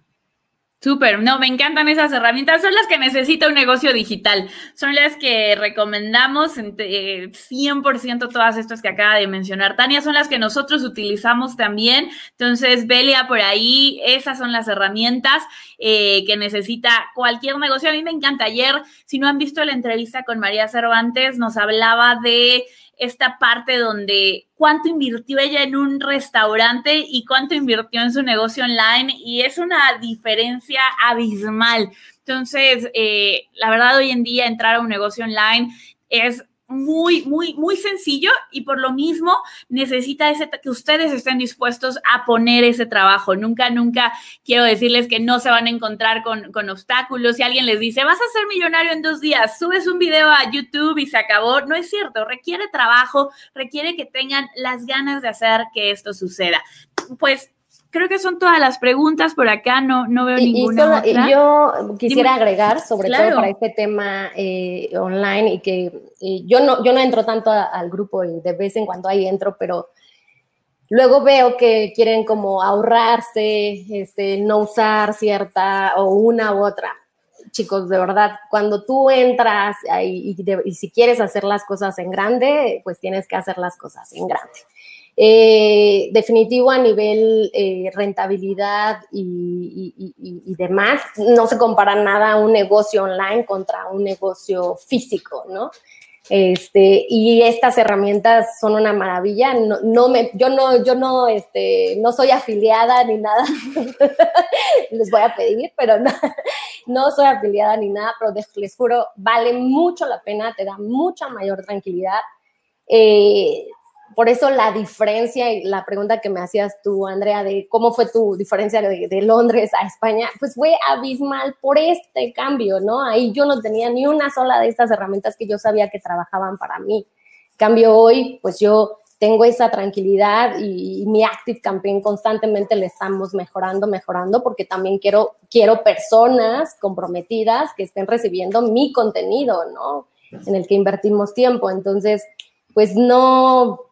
Súper, no, me encantan esas herramientas, son las que necesita un negocio digital, son las que recomendamos 100% eh, todas estas que acaba de mencionar Tania, son las que nosotros utilizamos también, entonces Belia por ahí, esas son las herramientas eh, que necesita cualquier negocio, a mí me encanta, ayer, si no han visto la entrevista con María Cervantes, nos hablaba de esta parte donde cuánto invirtió ella en un restaurante y cuánto invirtió en su negocio online y es una diferencia abismal. Entonces, eh, la verdad hoy en día entrar a un negocio online es muy, muy, muy sencillo y por lo mismo necesita ese, que ustedes estén dispuestos a poner ese trabajo. Nunca, nunca quiero decirles que no se van a encontrar con, con obstáculos. Si alguien les dice, vas a ser millonario en dos días, subes un video a YouTube y se acabó, no es cierto. Requiere trabajo, requiere que tengan las ganas de hacer que esto suceda. Pues creo que son todas las preguntas por acá, no, no veo ninguna y otra. Yo quisiera agregar, sobre todo para este tema eh, online, y que yo, no, yo no entro tanto al grupo y de vez en cuando ahí entro, pero luego veo que quieren como ahorrarse, este, no usar cierta o una u otra. Chicos, de verdad, cuando tú entras y, y si quieres hacer las cosas en grande, pues tienes que hacer las cosas en grande. Eh, definitivo a nivel eh, rentabilidad y, demás, no se compara nada un negocio online contra un negocio físico, ¿no? Este, y estas herramientas son una maravilla. No, me, yo no, yo no, este, no soy afiliada ni nada. les voy a pedir, pero no, no soy afiliada ni nada, pero les juro, vale mucho la pena, te da mucha mayor tranquilidad. Eh, por eso la diferencia y la pregunta que me hacías tú, Andrea, de cómo fue tu diferencia de, Londres a España, pues fue abismal por este cambio, ¿no? Ahí yo no tenía ni una sola de estas herramientas que yo sabía que trabajaban para mí. Cambio hoy, pues yo tengo esa tranquilidad y, mi Active Campaign constantemente le estamos mejorando, mejorando, porque también quiero, quiero personas comprometidas que estén recibiendo mi contenido, ¿no? En el que invertimos tiempo. Entonces, pues no,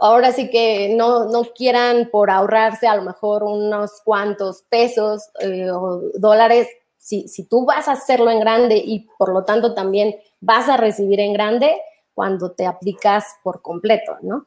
ahora sí que no, no quieran por ahorrarse a lo mejor unos cuantos pesos eh, o dólares, si, si tú vas a hacerlo en grande y por lo tanto también vas a recibir en grande cuando te aplicas por completo, ¿no?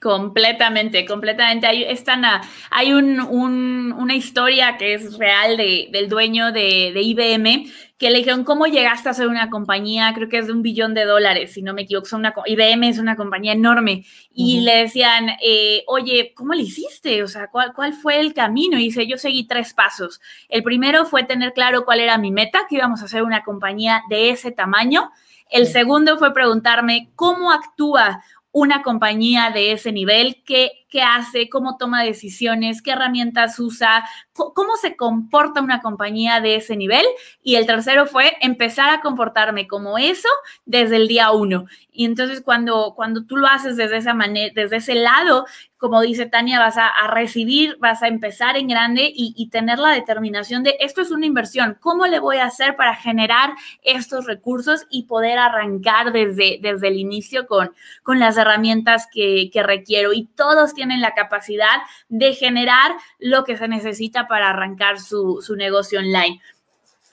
Completamente, completamente. Hay, están hay un, una historia que es real de, del dueño de, de, IBM que le dijeron, ¿cómo llegaste a ser una compañía? Creo que es de un billón de dólares, si no me equivoco. Una, IBM es una compañía enorme. Y le decían, eh, oye, ¿cómo le hiciste? O sea, ¿cuál, ¿cuál fue el camino? Y dice, yo seguí tres pasos. El primero fue tener claro cuál era mi meta, que íbamos a ser una compañía de ese tamaño. El segundo fue preguntarme cómo actúa una compañía de ese nivel, qué, qué hace, cómo toma decisiones, qué herramientas usa, cómo se comporta una compañía de ese nivel. Y el tercero fue empezar a comportarme como eso desde el día uno. Y entonces cuando, cuando tú lo haces desde esa manera, desde ese lado, como dice Tania, vas a, recibir, vas a empezar en grande y, tener la determinación de esto es una inversión, ¿cómo le voy a hacer para generar estos recursos y poder arrancar desde, desde el inicio con, con las herramientas que, que requiero? Y todos tienen la capacidad de generar lo que se necesita para arrancar su, su negocio online.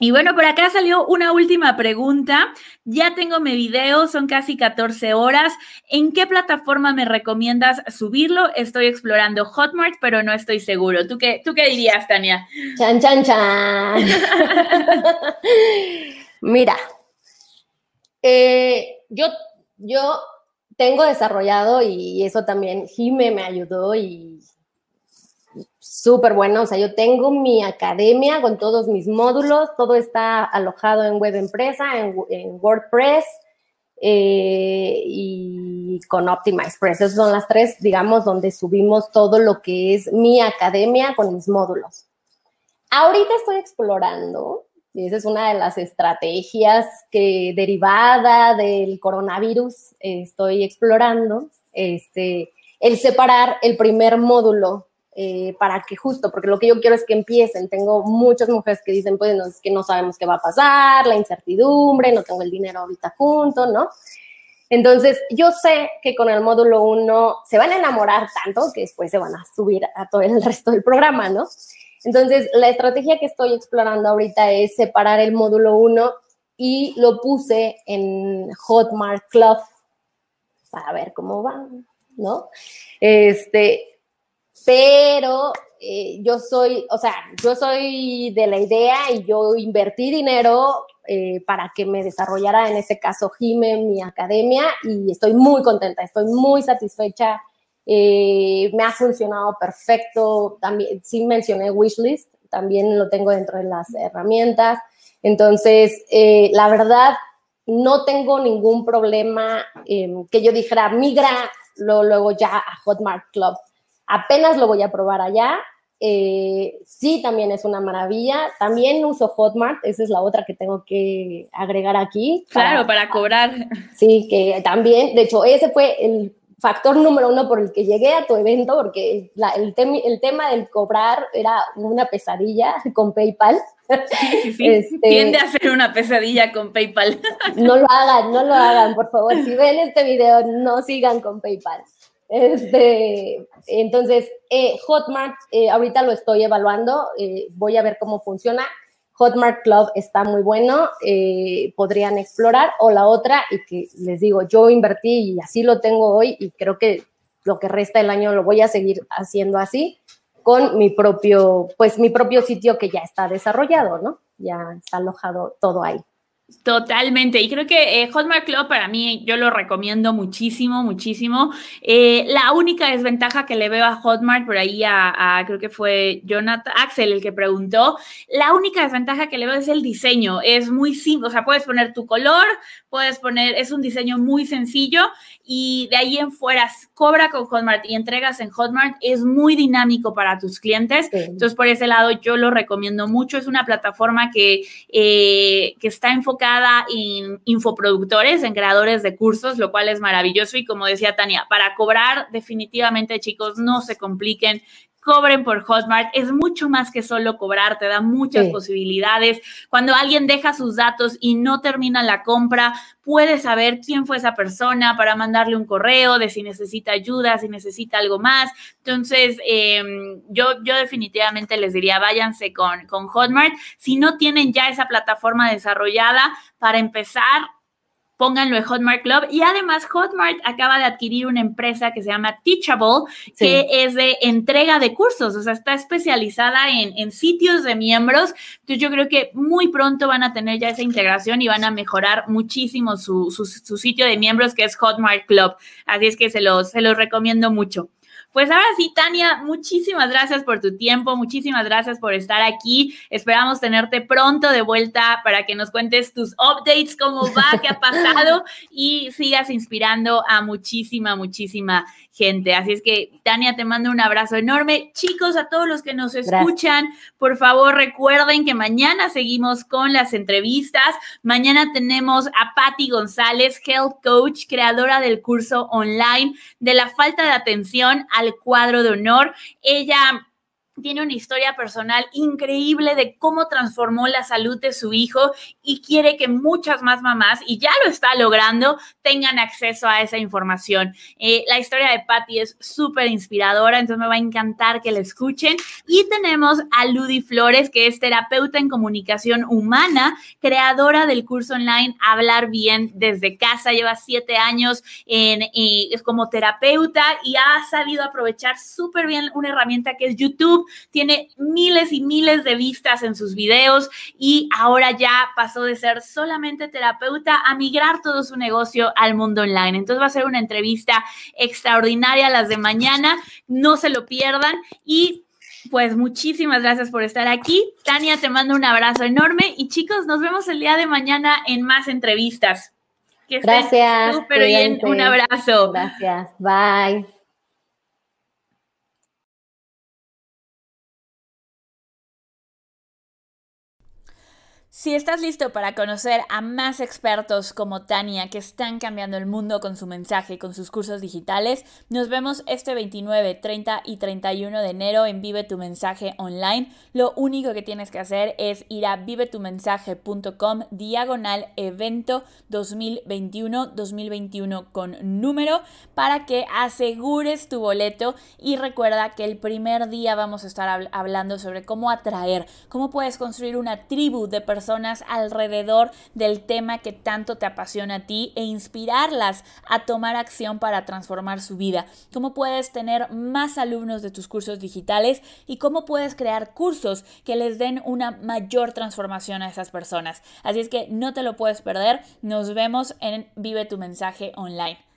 Y bueno, por acá salió una última pregunta. Ya tengo mi video, son casi 14 horas. ¿En qué plataforma me recomiendas subirlo? Estoy explorando Hotmart, pero no estoy seguro. ¿Tú qué, tú qué dirías, Tania? Chan, chan, chan. Mira, eh, yo, yo tengo desarrollado y eso también Jime me ayudó y súper bueno. O sea, yo tengo mi academia con todos mis módulos, todo está alojado en web empresa, en, WordPress eh, y con OptimizePress. Esas son las tres, digamos, donde subimos todo lo que es mi academia con mis módulos. Ahorita estoy explorando y esa es una de las estrategias que derivada del coronavirus estoy explorando, este, el separar el primer módulo eh, para que justo, porque lo que yo quiero es que empiecen. Tengo muchas mujeres que dicen, pues, no, que no sabemos qué va a pasar, la incertidumbre, no tengo el dinero ahorita junto, ¿no? Entonces, yo sé que con el módulo 1 se van a enamorar tanto que después se van a subir a todo el resto del programa, ¿no? Entonces, la estrategia que estoy explorando ahorita es separar el módulo 1 y lo puse en Hotmart Club para ver cómo va, ¿no? Este, pero eh, yo soy, o sea, yo soy de la idea y yo invertí dinero eh, para que me desarrollara en este caso Jime, mi academia, y estoy muy contenta, estoy muy satisfecha eh, me ha funcionado perfecto. También, sí mencioné Wishlist, también lo tengo dentro de las herramientas. Entonces, la verdad, no tengo ningún problema em, que yo dijera, migra luego ya a Hotmart Club. Apenas lo voy a probar allá. Eh, sí, también es una maravilla. También uso Hotmart, esa es la otra que tengo que agregar aquí. Claro, para cobrar. Sí, que también, de hecho, ese fue el factor número uno por el que llegué a tu evento, porque el, el, tema del cobrar era una pesadilla con PayPal. Sí, sí, este, Tiende a ser una pesadilla con PayPal. No lo hagan, no lo hagan, por favor. Si ven este video, no sigan con PayPal. Este, entonces, eh, Hotmart, eh, ahorita lo estoy evaluando, eh, voy a ver cómo funciona. Hotmart Club está muy bueno, eh, podrían explorar. O la otra, y que les digo, yo invertí y así lo tengo hoy y creo que lo que resta del año lo voy a seguir haciendo así con mi propio, pues mi propio sitio que ya está desarrollado, ¿no? Ya está alojado todo ahí. Totalmente, y creo que eh, Hotmart Club para mí yo lo recomiendo muchísimo, muchísimo. Eh, la única desventaja que le veo a Hotmart, por ahí a, creo que fue Jonathan Axel el que preguntó, la única desventaja que le veo es el diseño, es muy simple, o sea, puedes poner tu color, puedes poner, es un diseño muy sencillo y de ahí en fuera cobra con Hotmart y entregas en Hotmart, es muy dinámico para tus clientes, entonces por ese lado yo lo recomiendo mucho, es una plataforma que, eh, que está enfocada en infoproductores, en creadores de cursos, lo cual es maravilloso. Y como decía Tania, para cobrar, definitivamente, chicos, no se compliquen cobren por Hotmart. Es mucho más que solo cobrar, te da muchas posibilidades. Cuando alguien deja sus datos y no termina la compra, puedes saber quién fue esa persona para mandarle un correo de si necesita ayuda, si necesita algo más. Entonces, em, yo, yo definitivamente les diría, váyanse con, con Hotmart. Si no tienen ya esa plataforma desarrollada, para empezar, pónganlo en Hotmart Club. Y además, Hotmart acaba de adquirir una empresa que se llama Teachable, que es de entrega de cursos, o sea, está especializada en, en, sitios de miembros. Entonces, yo creo que muy pronto van a tener ya esa integración y van a mejorar muchísimo su, su, su sitio de miembros, que es Hotmart Club. Así es que se los, se los recomiendo mucho. Pues ahora sí, Tania, muchísimas gracias por tu tiempo, muchísimas gracias por estar aquí. Esperamos tenerte pronto de vuelta para que nos cuentes tus updates, cómo va, qué ha pasado y sigas inspirando a muchísima, muchísima gente. Así es que, Tania, te mando un abrazo enorme. Chicos, a todos los que nos escuchan, por favor recuerden que mañana seguimos con las entrevistas. Mañana tenemos a Patti González, Health Coach, creadora del curso online de la falta de atención al cuadro de honor. Ella tiene una historia personal increíble de cómo transformó la salud de su hijo y quiere que muchas más mamás, y ya lo está logrando, tengan acceso a esa información. Eh, la historia de Patty es súper inspiradora, entonces me va a encantar que la escuchen. Y tenemos a Ludi Flores, que es terapeuta en comunicación humana, creadora del curso online Hablar Bien desde casa, lleva siete años en, es como terapeuta y ha sabido aprovechar súper bien una herramienta que es YouTube tiene miles y miles de vistas en sus videos y ahora ya pasó de ser solamente terapeuta a migrar todo su negocio al mundo online. Entonces va a ser una entrevista extraordinaria las de mañana, no se lo pierdan y pues muchísimas gracias por estar aquí. Tania, te mando un abrazo enorme y chicos, nos vemos el día de mañana en más entrevistas. Que gracias. Súper bien. Un abrazo. Gracias. Bye. Si estás listo para conocer a más expertos como Tania que están cambiando el mundo con su mensaje con sus cursos digitales, nos vemos este 29, 30 y 31 de enero en Vive tu Mensaje online. Lo único que tienes que hacer es ir a vivetumensaje.com diagonal evento 2021-2021 con número para que asegures tu boleto y recuerda que el primer día vamos a estar hablando sobre cómo atraer, cómo puedes construir una tribu de alrededor del tema que tanto te apasiona a ti e inspirarlas a tomar acción para transformar su vida. Cómo puedes tener más alumnos de tus cursos digitales y cómo puedes crear cursos que les den una mayor transformación a esas personas. Así es que no te lo puedes perder. Nos vemos en Vive tu mensaje online.